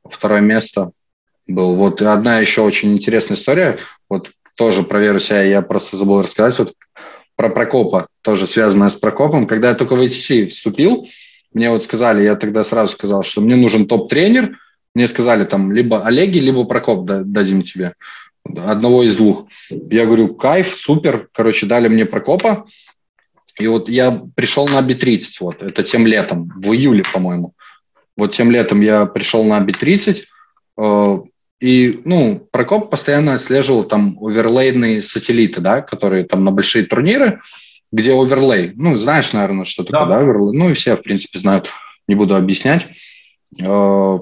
второе место был. Вот одна еще очень интересная история, вот тоже проверю себя, я просто забыл рассказать, вот про Прокопа, тоже связанная с Прокопом. Когда я только в ATC вступил, мне вот сказали, я тогда сразу сказал, что мне нужен топ-тренер. Мне сказали там либо Олеги, либо Прокоп дадим тебе. Одного из двух. Я говорю, кайф, супер. Короче, дали мне Прокопа. И вот я пришел на B30, вот, это тем летом, в июле, по-моему. Вот тем летом я пришел на B30, э, и, ну, Прокоп постоянно отслеживал там оверлейные сателлиты, да, которые там на большие турниры, где оверлей. Ну, знаешь, наверное, что такое, да, да оверлей? Ну, и все, в принципе, знают, не буду объяснять. Э,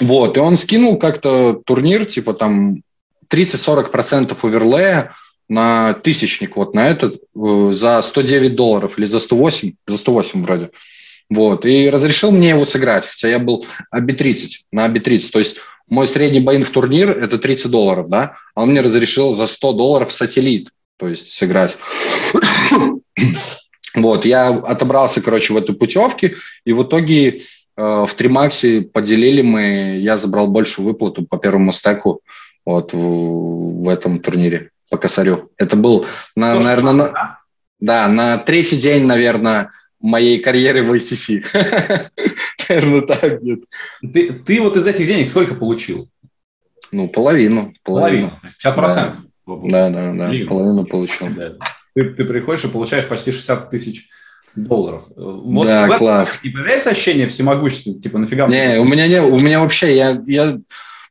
вот, и он скинул как-то турнир, типа там 30-40% оверлея на тысячник, вот на этот, э, за 109 долларов или за 108, за 108 вроде. Вот, и разрешил мне его сыграть, хотя я был AB30, на AB30, то есть мой средний байн в турнир – это 30 долларов, да, а он мне разрешил за 100 долларов сателлит, то есть сыграть. Вот, я отобрался, короче, в этой путевке, и в итоге э, в Тримаксе поделили мы, я забрал большую выплату по первому стеку вот в, в этом турнире по косарю. Это был, на, Тоже наверное, классно, на, да? да, на третий день, наверное, моей карьеры в ICC. Наверное, так нет. Ты, ты вот из этих денег сколько получил? Ну, половину. Половину. 50%. Да, да, да, половину получил. Ты, ты приходишь и получаешь почти 60 тысяч долларов. Вот да, в класс. И появляется ощущение всемогущества, типа, нафига? Не, у меня не, у меня вообще, я, я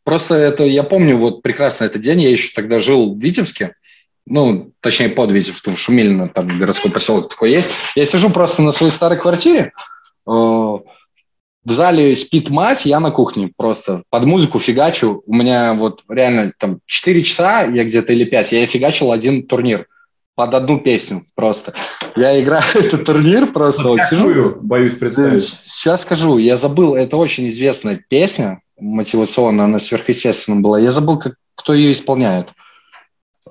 просто это, я помню вот прекрасно этот день, я еще тогда жил в Витебске, ну, точнее, под Витебском, Шумилино, там городской поселок такой есть. Я сижу просто на своей старой квартире, э, в зале спит мать, я на кухне просто под музыку фигачу. У меня вот реально там 4 часа, я где-то или 5, я фигачил один турнир под одну песню просто. Я играю этот турнир просто. Вот, сижу. Боюсь представить. Сейчас скажу, я забыл, это очень известная песня мотивационная, она сверхъестественная была. Я забыл, как, кто ее исполняет.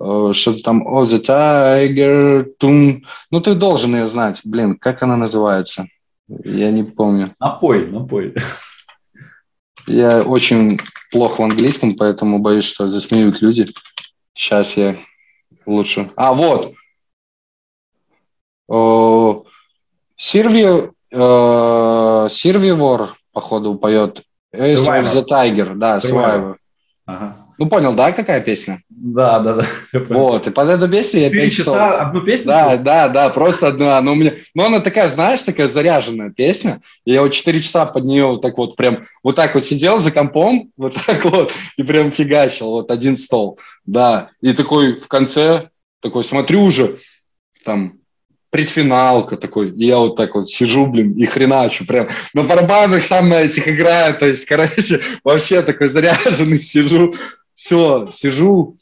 Э, что-то там «Oh, the Tiger», тун. Ну, ты должен ее знать. Блин, как она называется? Я не помню. Напой, напой. Я очень плохо в английском, поэтому боюсь, что засмеют люди. Сейчас я лучше. А, вот. Сирви, Сирвивор, походу, поет. Ace of the Tiger, да, Survivor. Ага. Ну, понял, да, какая песня? Да, да, да. Вот, и под эту песню я Три часа часов... одну песню? Да, да, да, просто одну. Она у меня... Ну, она такая, знаешь, такая заряженная песня. И я вот четыре часа под нее вот так вот прям, вот так вот сидел за компом, вот так вот, и прям фигачил, вот один стол. Да, и такой в конце, такой смотрю уже, там, предфиналка такой. И я вот так вот сижу, блин, и хреначу. Прям на барабанах сам на этих играю. То есть, короче, вообще такой заряженный сижу. Все, сижу,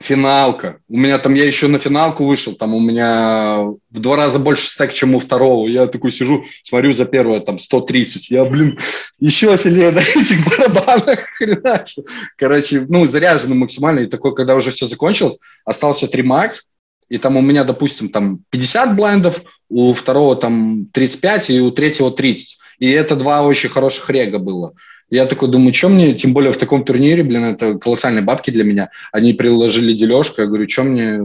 финалка. У меня там, я еще на финалку вышел, там у меня в два раза больше стек, чем у второго. Я такой сижу, смотрю за первое, там, 130. Я, блин, еще сильнее на этих барабанах хреначу. Короче, ну, заряженный максимально. И такой, когда уже все закончилось, остался 3 макс, и там у меня, допустим, там 50 блайндов, у второго там 35 и у третьего 30. И это два очень хороших рега было. Я такой думаю, что мне, тем более в таком турнире, блин, это колоссальные бабки для меня. Они приложили дележку, я говорю, что мне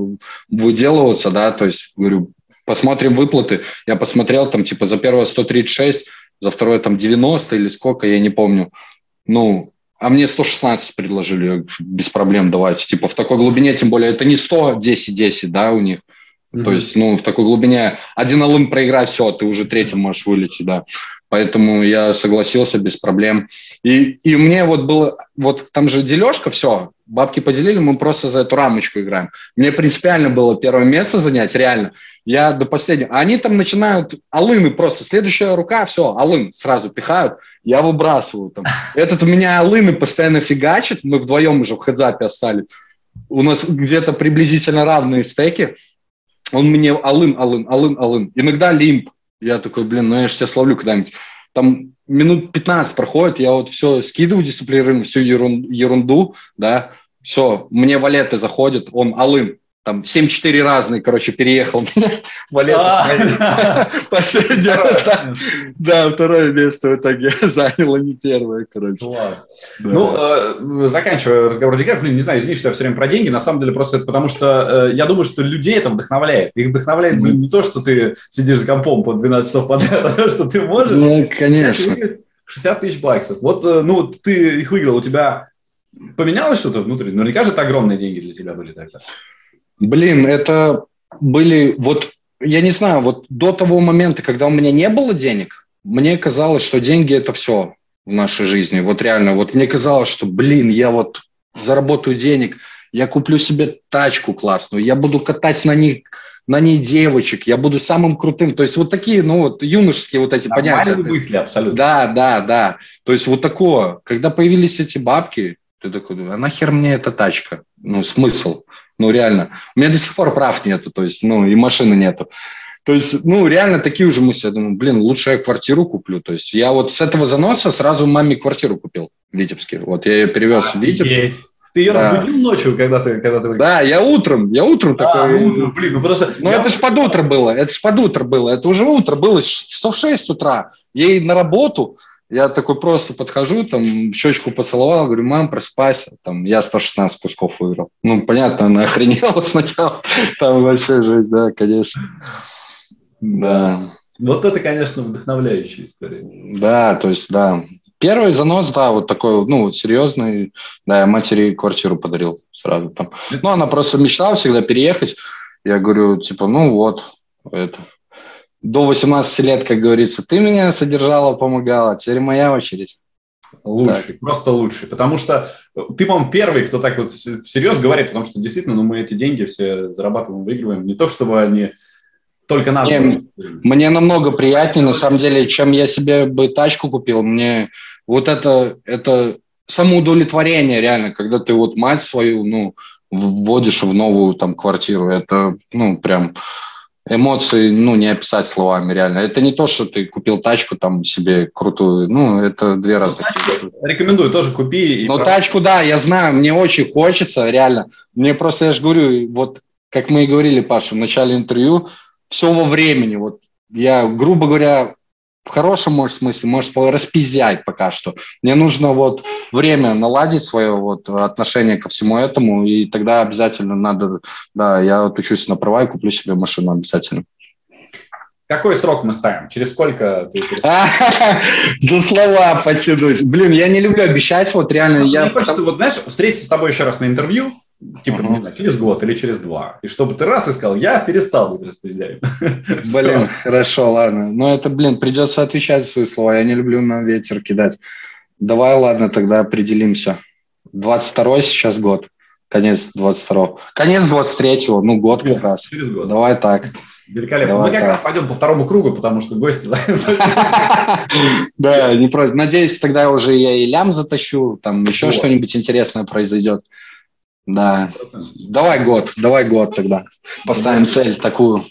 выделываться, да, то есть, говорю, посмотрим выплаты. Я посмотрел, там, типа, за первое 136, за второе, там, 90 или сколько, я не помню. Ну, а мне 116 предложили, без проблем давайте. Типа в такой глубине, тем более, это не 110-10, да, у них. Mm-hmm. То есть, ну, в такой глубине один алым проиграть, все, ты уже третьим можешь вылететь, да. Поэтому я согласился без проблем. И, и мне вот было, вот там же дележка, все, бабки поделили, мы просто за эту рамочку играем. Мне принципиально было первое место занять, реально. Я до последнего. Они там начинают алыны просто. Следующая рука, все, алын сразу пихают, я выбрасываю там. Этот у меня алыны постоянно фигачит, мы вдвоем уже в хедзапе остались. У нас где-то приблизительно равные стеки. Он мне алын, алын, алын, алын. Иногда лимп. Я такой, блин, ну я же тебя словлю когда-нибудь. Там минут 15 проходит, я вот все скидываю дисциплинированно, всю ерунду, да, все, мне валеты заходят, он алым, там 7-4 разные, короче, переехал меня. А, Последний раз, да, второе место в итоге занял, а не первое, короче. Класс. Ну, э, заканчивая разговор деньгах, блин, не знаю, извини, что я все время про деньги, на самом деле просто это потому, что э, я думаю, что людей это вдохновляет. Их вдохновляет, блин, не то, что ты сидишь за компом по 12 часов подряд, а то, что ты можешь. Ну, конечно. 60 тысяч баксов. Вот, э, ну, ты их выиграл, у тебя поменялось что-то внутри? Наверняка же это огромные деньги для тебя были тогда. Блин, это были вот, я не знаю, вот до того момента, когда у меня не было денег, мне казалось, что деньги – это все в нашей жизни. Вот реально, вот мне казалось, что, блин, я вот заработаю денег, я куплю себе тачку классную, я буду катать на ней на ней девочек, я буду самым крутым. То есть вот такие, ну вот юношеские вот эти Нормальные понятия. мысли, абсолютно. Да, да, да. То есть вот такое. Когда появились эти бабки, ты такой, а нахер мне эта тачка? Ну, смысл? Ну, реально. У меня до сих пор прав нету, то есть, ну, и машины нету. То есть, ну, реально такие уже мысли. Я думаю, блин, лучше я квартиру куплю. То есть, я вот с этого заноса сразу маме квартиру купил в Витебске. Вот я ее перевез Офигеть. в Витебск. Ты ее да. разбудил ночью, когда ты, когда ты... Да, я утром, я утром а, такой... утром, блин, ну просто... Ну, я... это ж под утро было, это ж под утро было, это уже утро было, часов 6 утра. Ей на работу, я такой просто подхожу, там, щечку поцеловал, говорю, мам, проспайся. Там, я 116 кусков выиграл. Ну, понятно, она охренела сначала. Там вообще жизнь, да, конечно. Да. Вот это, конечно, вдохновляющая история. Да, то есть, да. Первый занос, да, вот такой, ну, серьезный. Да, я матери квартиру подарил сразу там. Ну, она просто мечтала всегда переехать. Я говорю, типа, ну вот, это, до 18 лет, как говорится, ты меня содержала, помогала, теперь моя очередь. Лучший, так. просто лучший. Потому что ты, по-моему, первый, кто так вот всерьез говорит, потому что действительно ну, мы эти деньги все зарабатываем, выигрываем. Не то, чтобы они только нас... Не, мне намного приятнее, на самом деле, чем я себе бы тачку купил. Мне вот это, это самоудовлетворение реально, когда ты вот мать свою, ну, вводишь в новую там квартиру. Это, ну, прям эмоции, ну, не описать словами, реально. Это не то, что ты купил тачку там себе крутую, ну, это две разных. Ну, рекомендую, тоже купи. Но тачку, да, я знаю, мне очень хочется, реально. Мне просто, я же говорю, вот, как мы и говорили, Паша, в начале интервью, все во времени, вот, я, грубо говоря, в хорошем, может, смысле, может, распиздять пока что. Мне нужно вот время наладить свое вот отношение ко всему этому, и тогда обязательно надо, да, я вот учусь на права и куплю себе машину обязательно. Какой срок мы ставим? Через сколько ты За слова потянуть. Блин, я не люблю обещать, вот реально. я Мне хочется, вот знаешь, встретиться с тобой еще раз на интервью, типа, uh-huh. не знаю, через год или через два. И чтобы ты раз и сказал, я перестал быть распиздяем. Блин, хорошо, ладно. Но это, блин, придется отвечать свои слова. Я не люблю на ветер кидать. Давай, ладно, тогда определимся. 22 сейчас год. Конец 22-го. Конец 23-го, ну, год как раз. Через год. Давай так. Великолепно. Давай, Мы как так. раз пойдем по второму кругу, потому что гости... Да, не против. Надеюсь, тогда уже я и лям затащу, там еще что-нибудь интересное произойдет. Да. Давай год, давай год тогда. Поставим цель такую.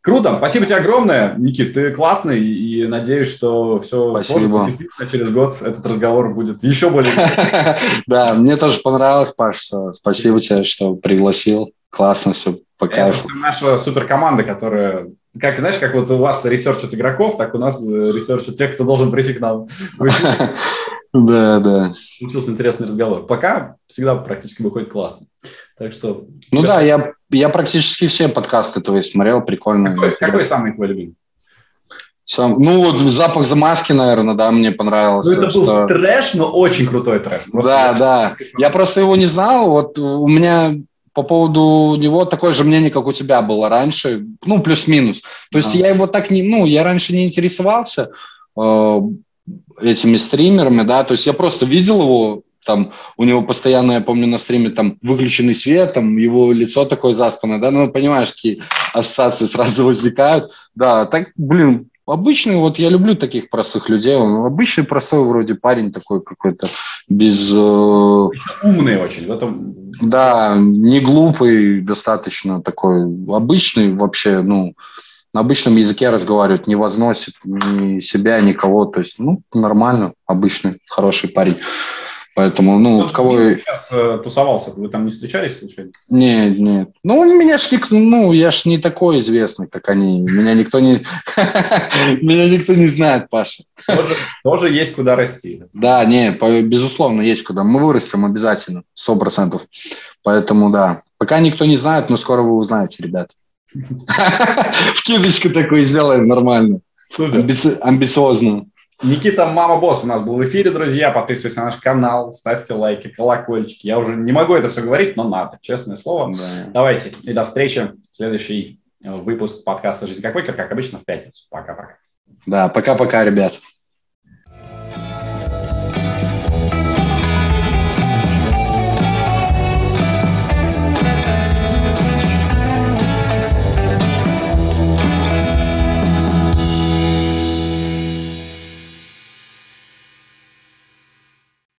Круто, спасибо тебе огромное, Никит, ты классный, и надеюсь, что все спасибо. сложно. Действительно, через год этот разговор будет еще более... Да, мне тоже понравилось, Паш, спасибо тебе, что пригласил, классно все, по. Это наша суперкоманда, которая как, знаешь, как вот у вас research ат игроков, так у нас э, research ат тех, кто должен прийти к нам. Да, да. Получился интересный разговор. Пока всегда практически выходит классно. Так что... Ну да, я, я практически все подкасты твои смотрел, прикольно. Какой, какой самый твой любимый? Сам, ну, вот запах замазки, наверное, да, мне понравился. Ну, это был что... трэш, но очень крутой трэш. Просто да, да. Я просто его не знал. Вот у меня по поводу него такое же мнение, как у тебя было раньше, ну, плюс-минус. То есть а. я его так не, ну, я раньше не интересовался э, этими стримерами, да, то есть я просто видел его, там, у него постоянно, я помню, на стриме там выключенный свет, там, его лицо такое заспанное, да, ну, понимаешь, какие ассоциации сразу возникают, да, так, блин, обычный, вот я люблю таких простых людей, он обычный, простой вроде парень такой какой-то, без... Э... Умный очень в этом. Да, не глупый, достаточно такой обычный вообще, ну, на обычном языке разговаривает, не возносит ни себя, никого. То есть, ну, нормально, обычный, хороший парень. Поэтому, ну, Тот, кого... сейчас э, тусовался, вы там не встречались случайно? Нет, нет. Ну, меня ж, ну, я ж не такой известный, как они. Меня никто не... Меня никто не знает, Паша. Тоже, тоже есть куда расти. Да, не, безусловно, есть куда. Мы вырастем обязательно, сто процентов. Поэтому, да. Пока никто не знает, но скоро вы узнаете, ребят. Вкидочку такой сделаем нормально. Амбици... Амбициозно. Никита Мама Босс у нас был в эфире, друзья. Подписывайтесь на наш канал, ставьте лайки, колокольчики. Я уже не могу это все говорить, но надо, честное слово. Да. Давайте и до встречи. Следующий э, выпуск подкаста «Жизнь как покер», как обычно, в пятницу. Пока-пока. Да, пока-пока, ребят.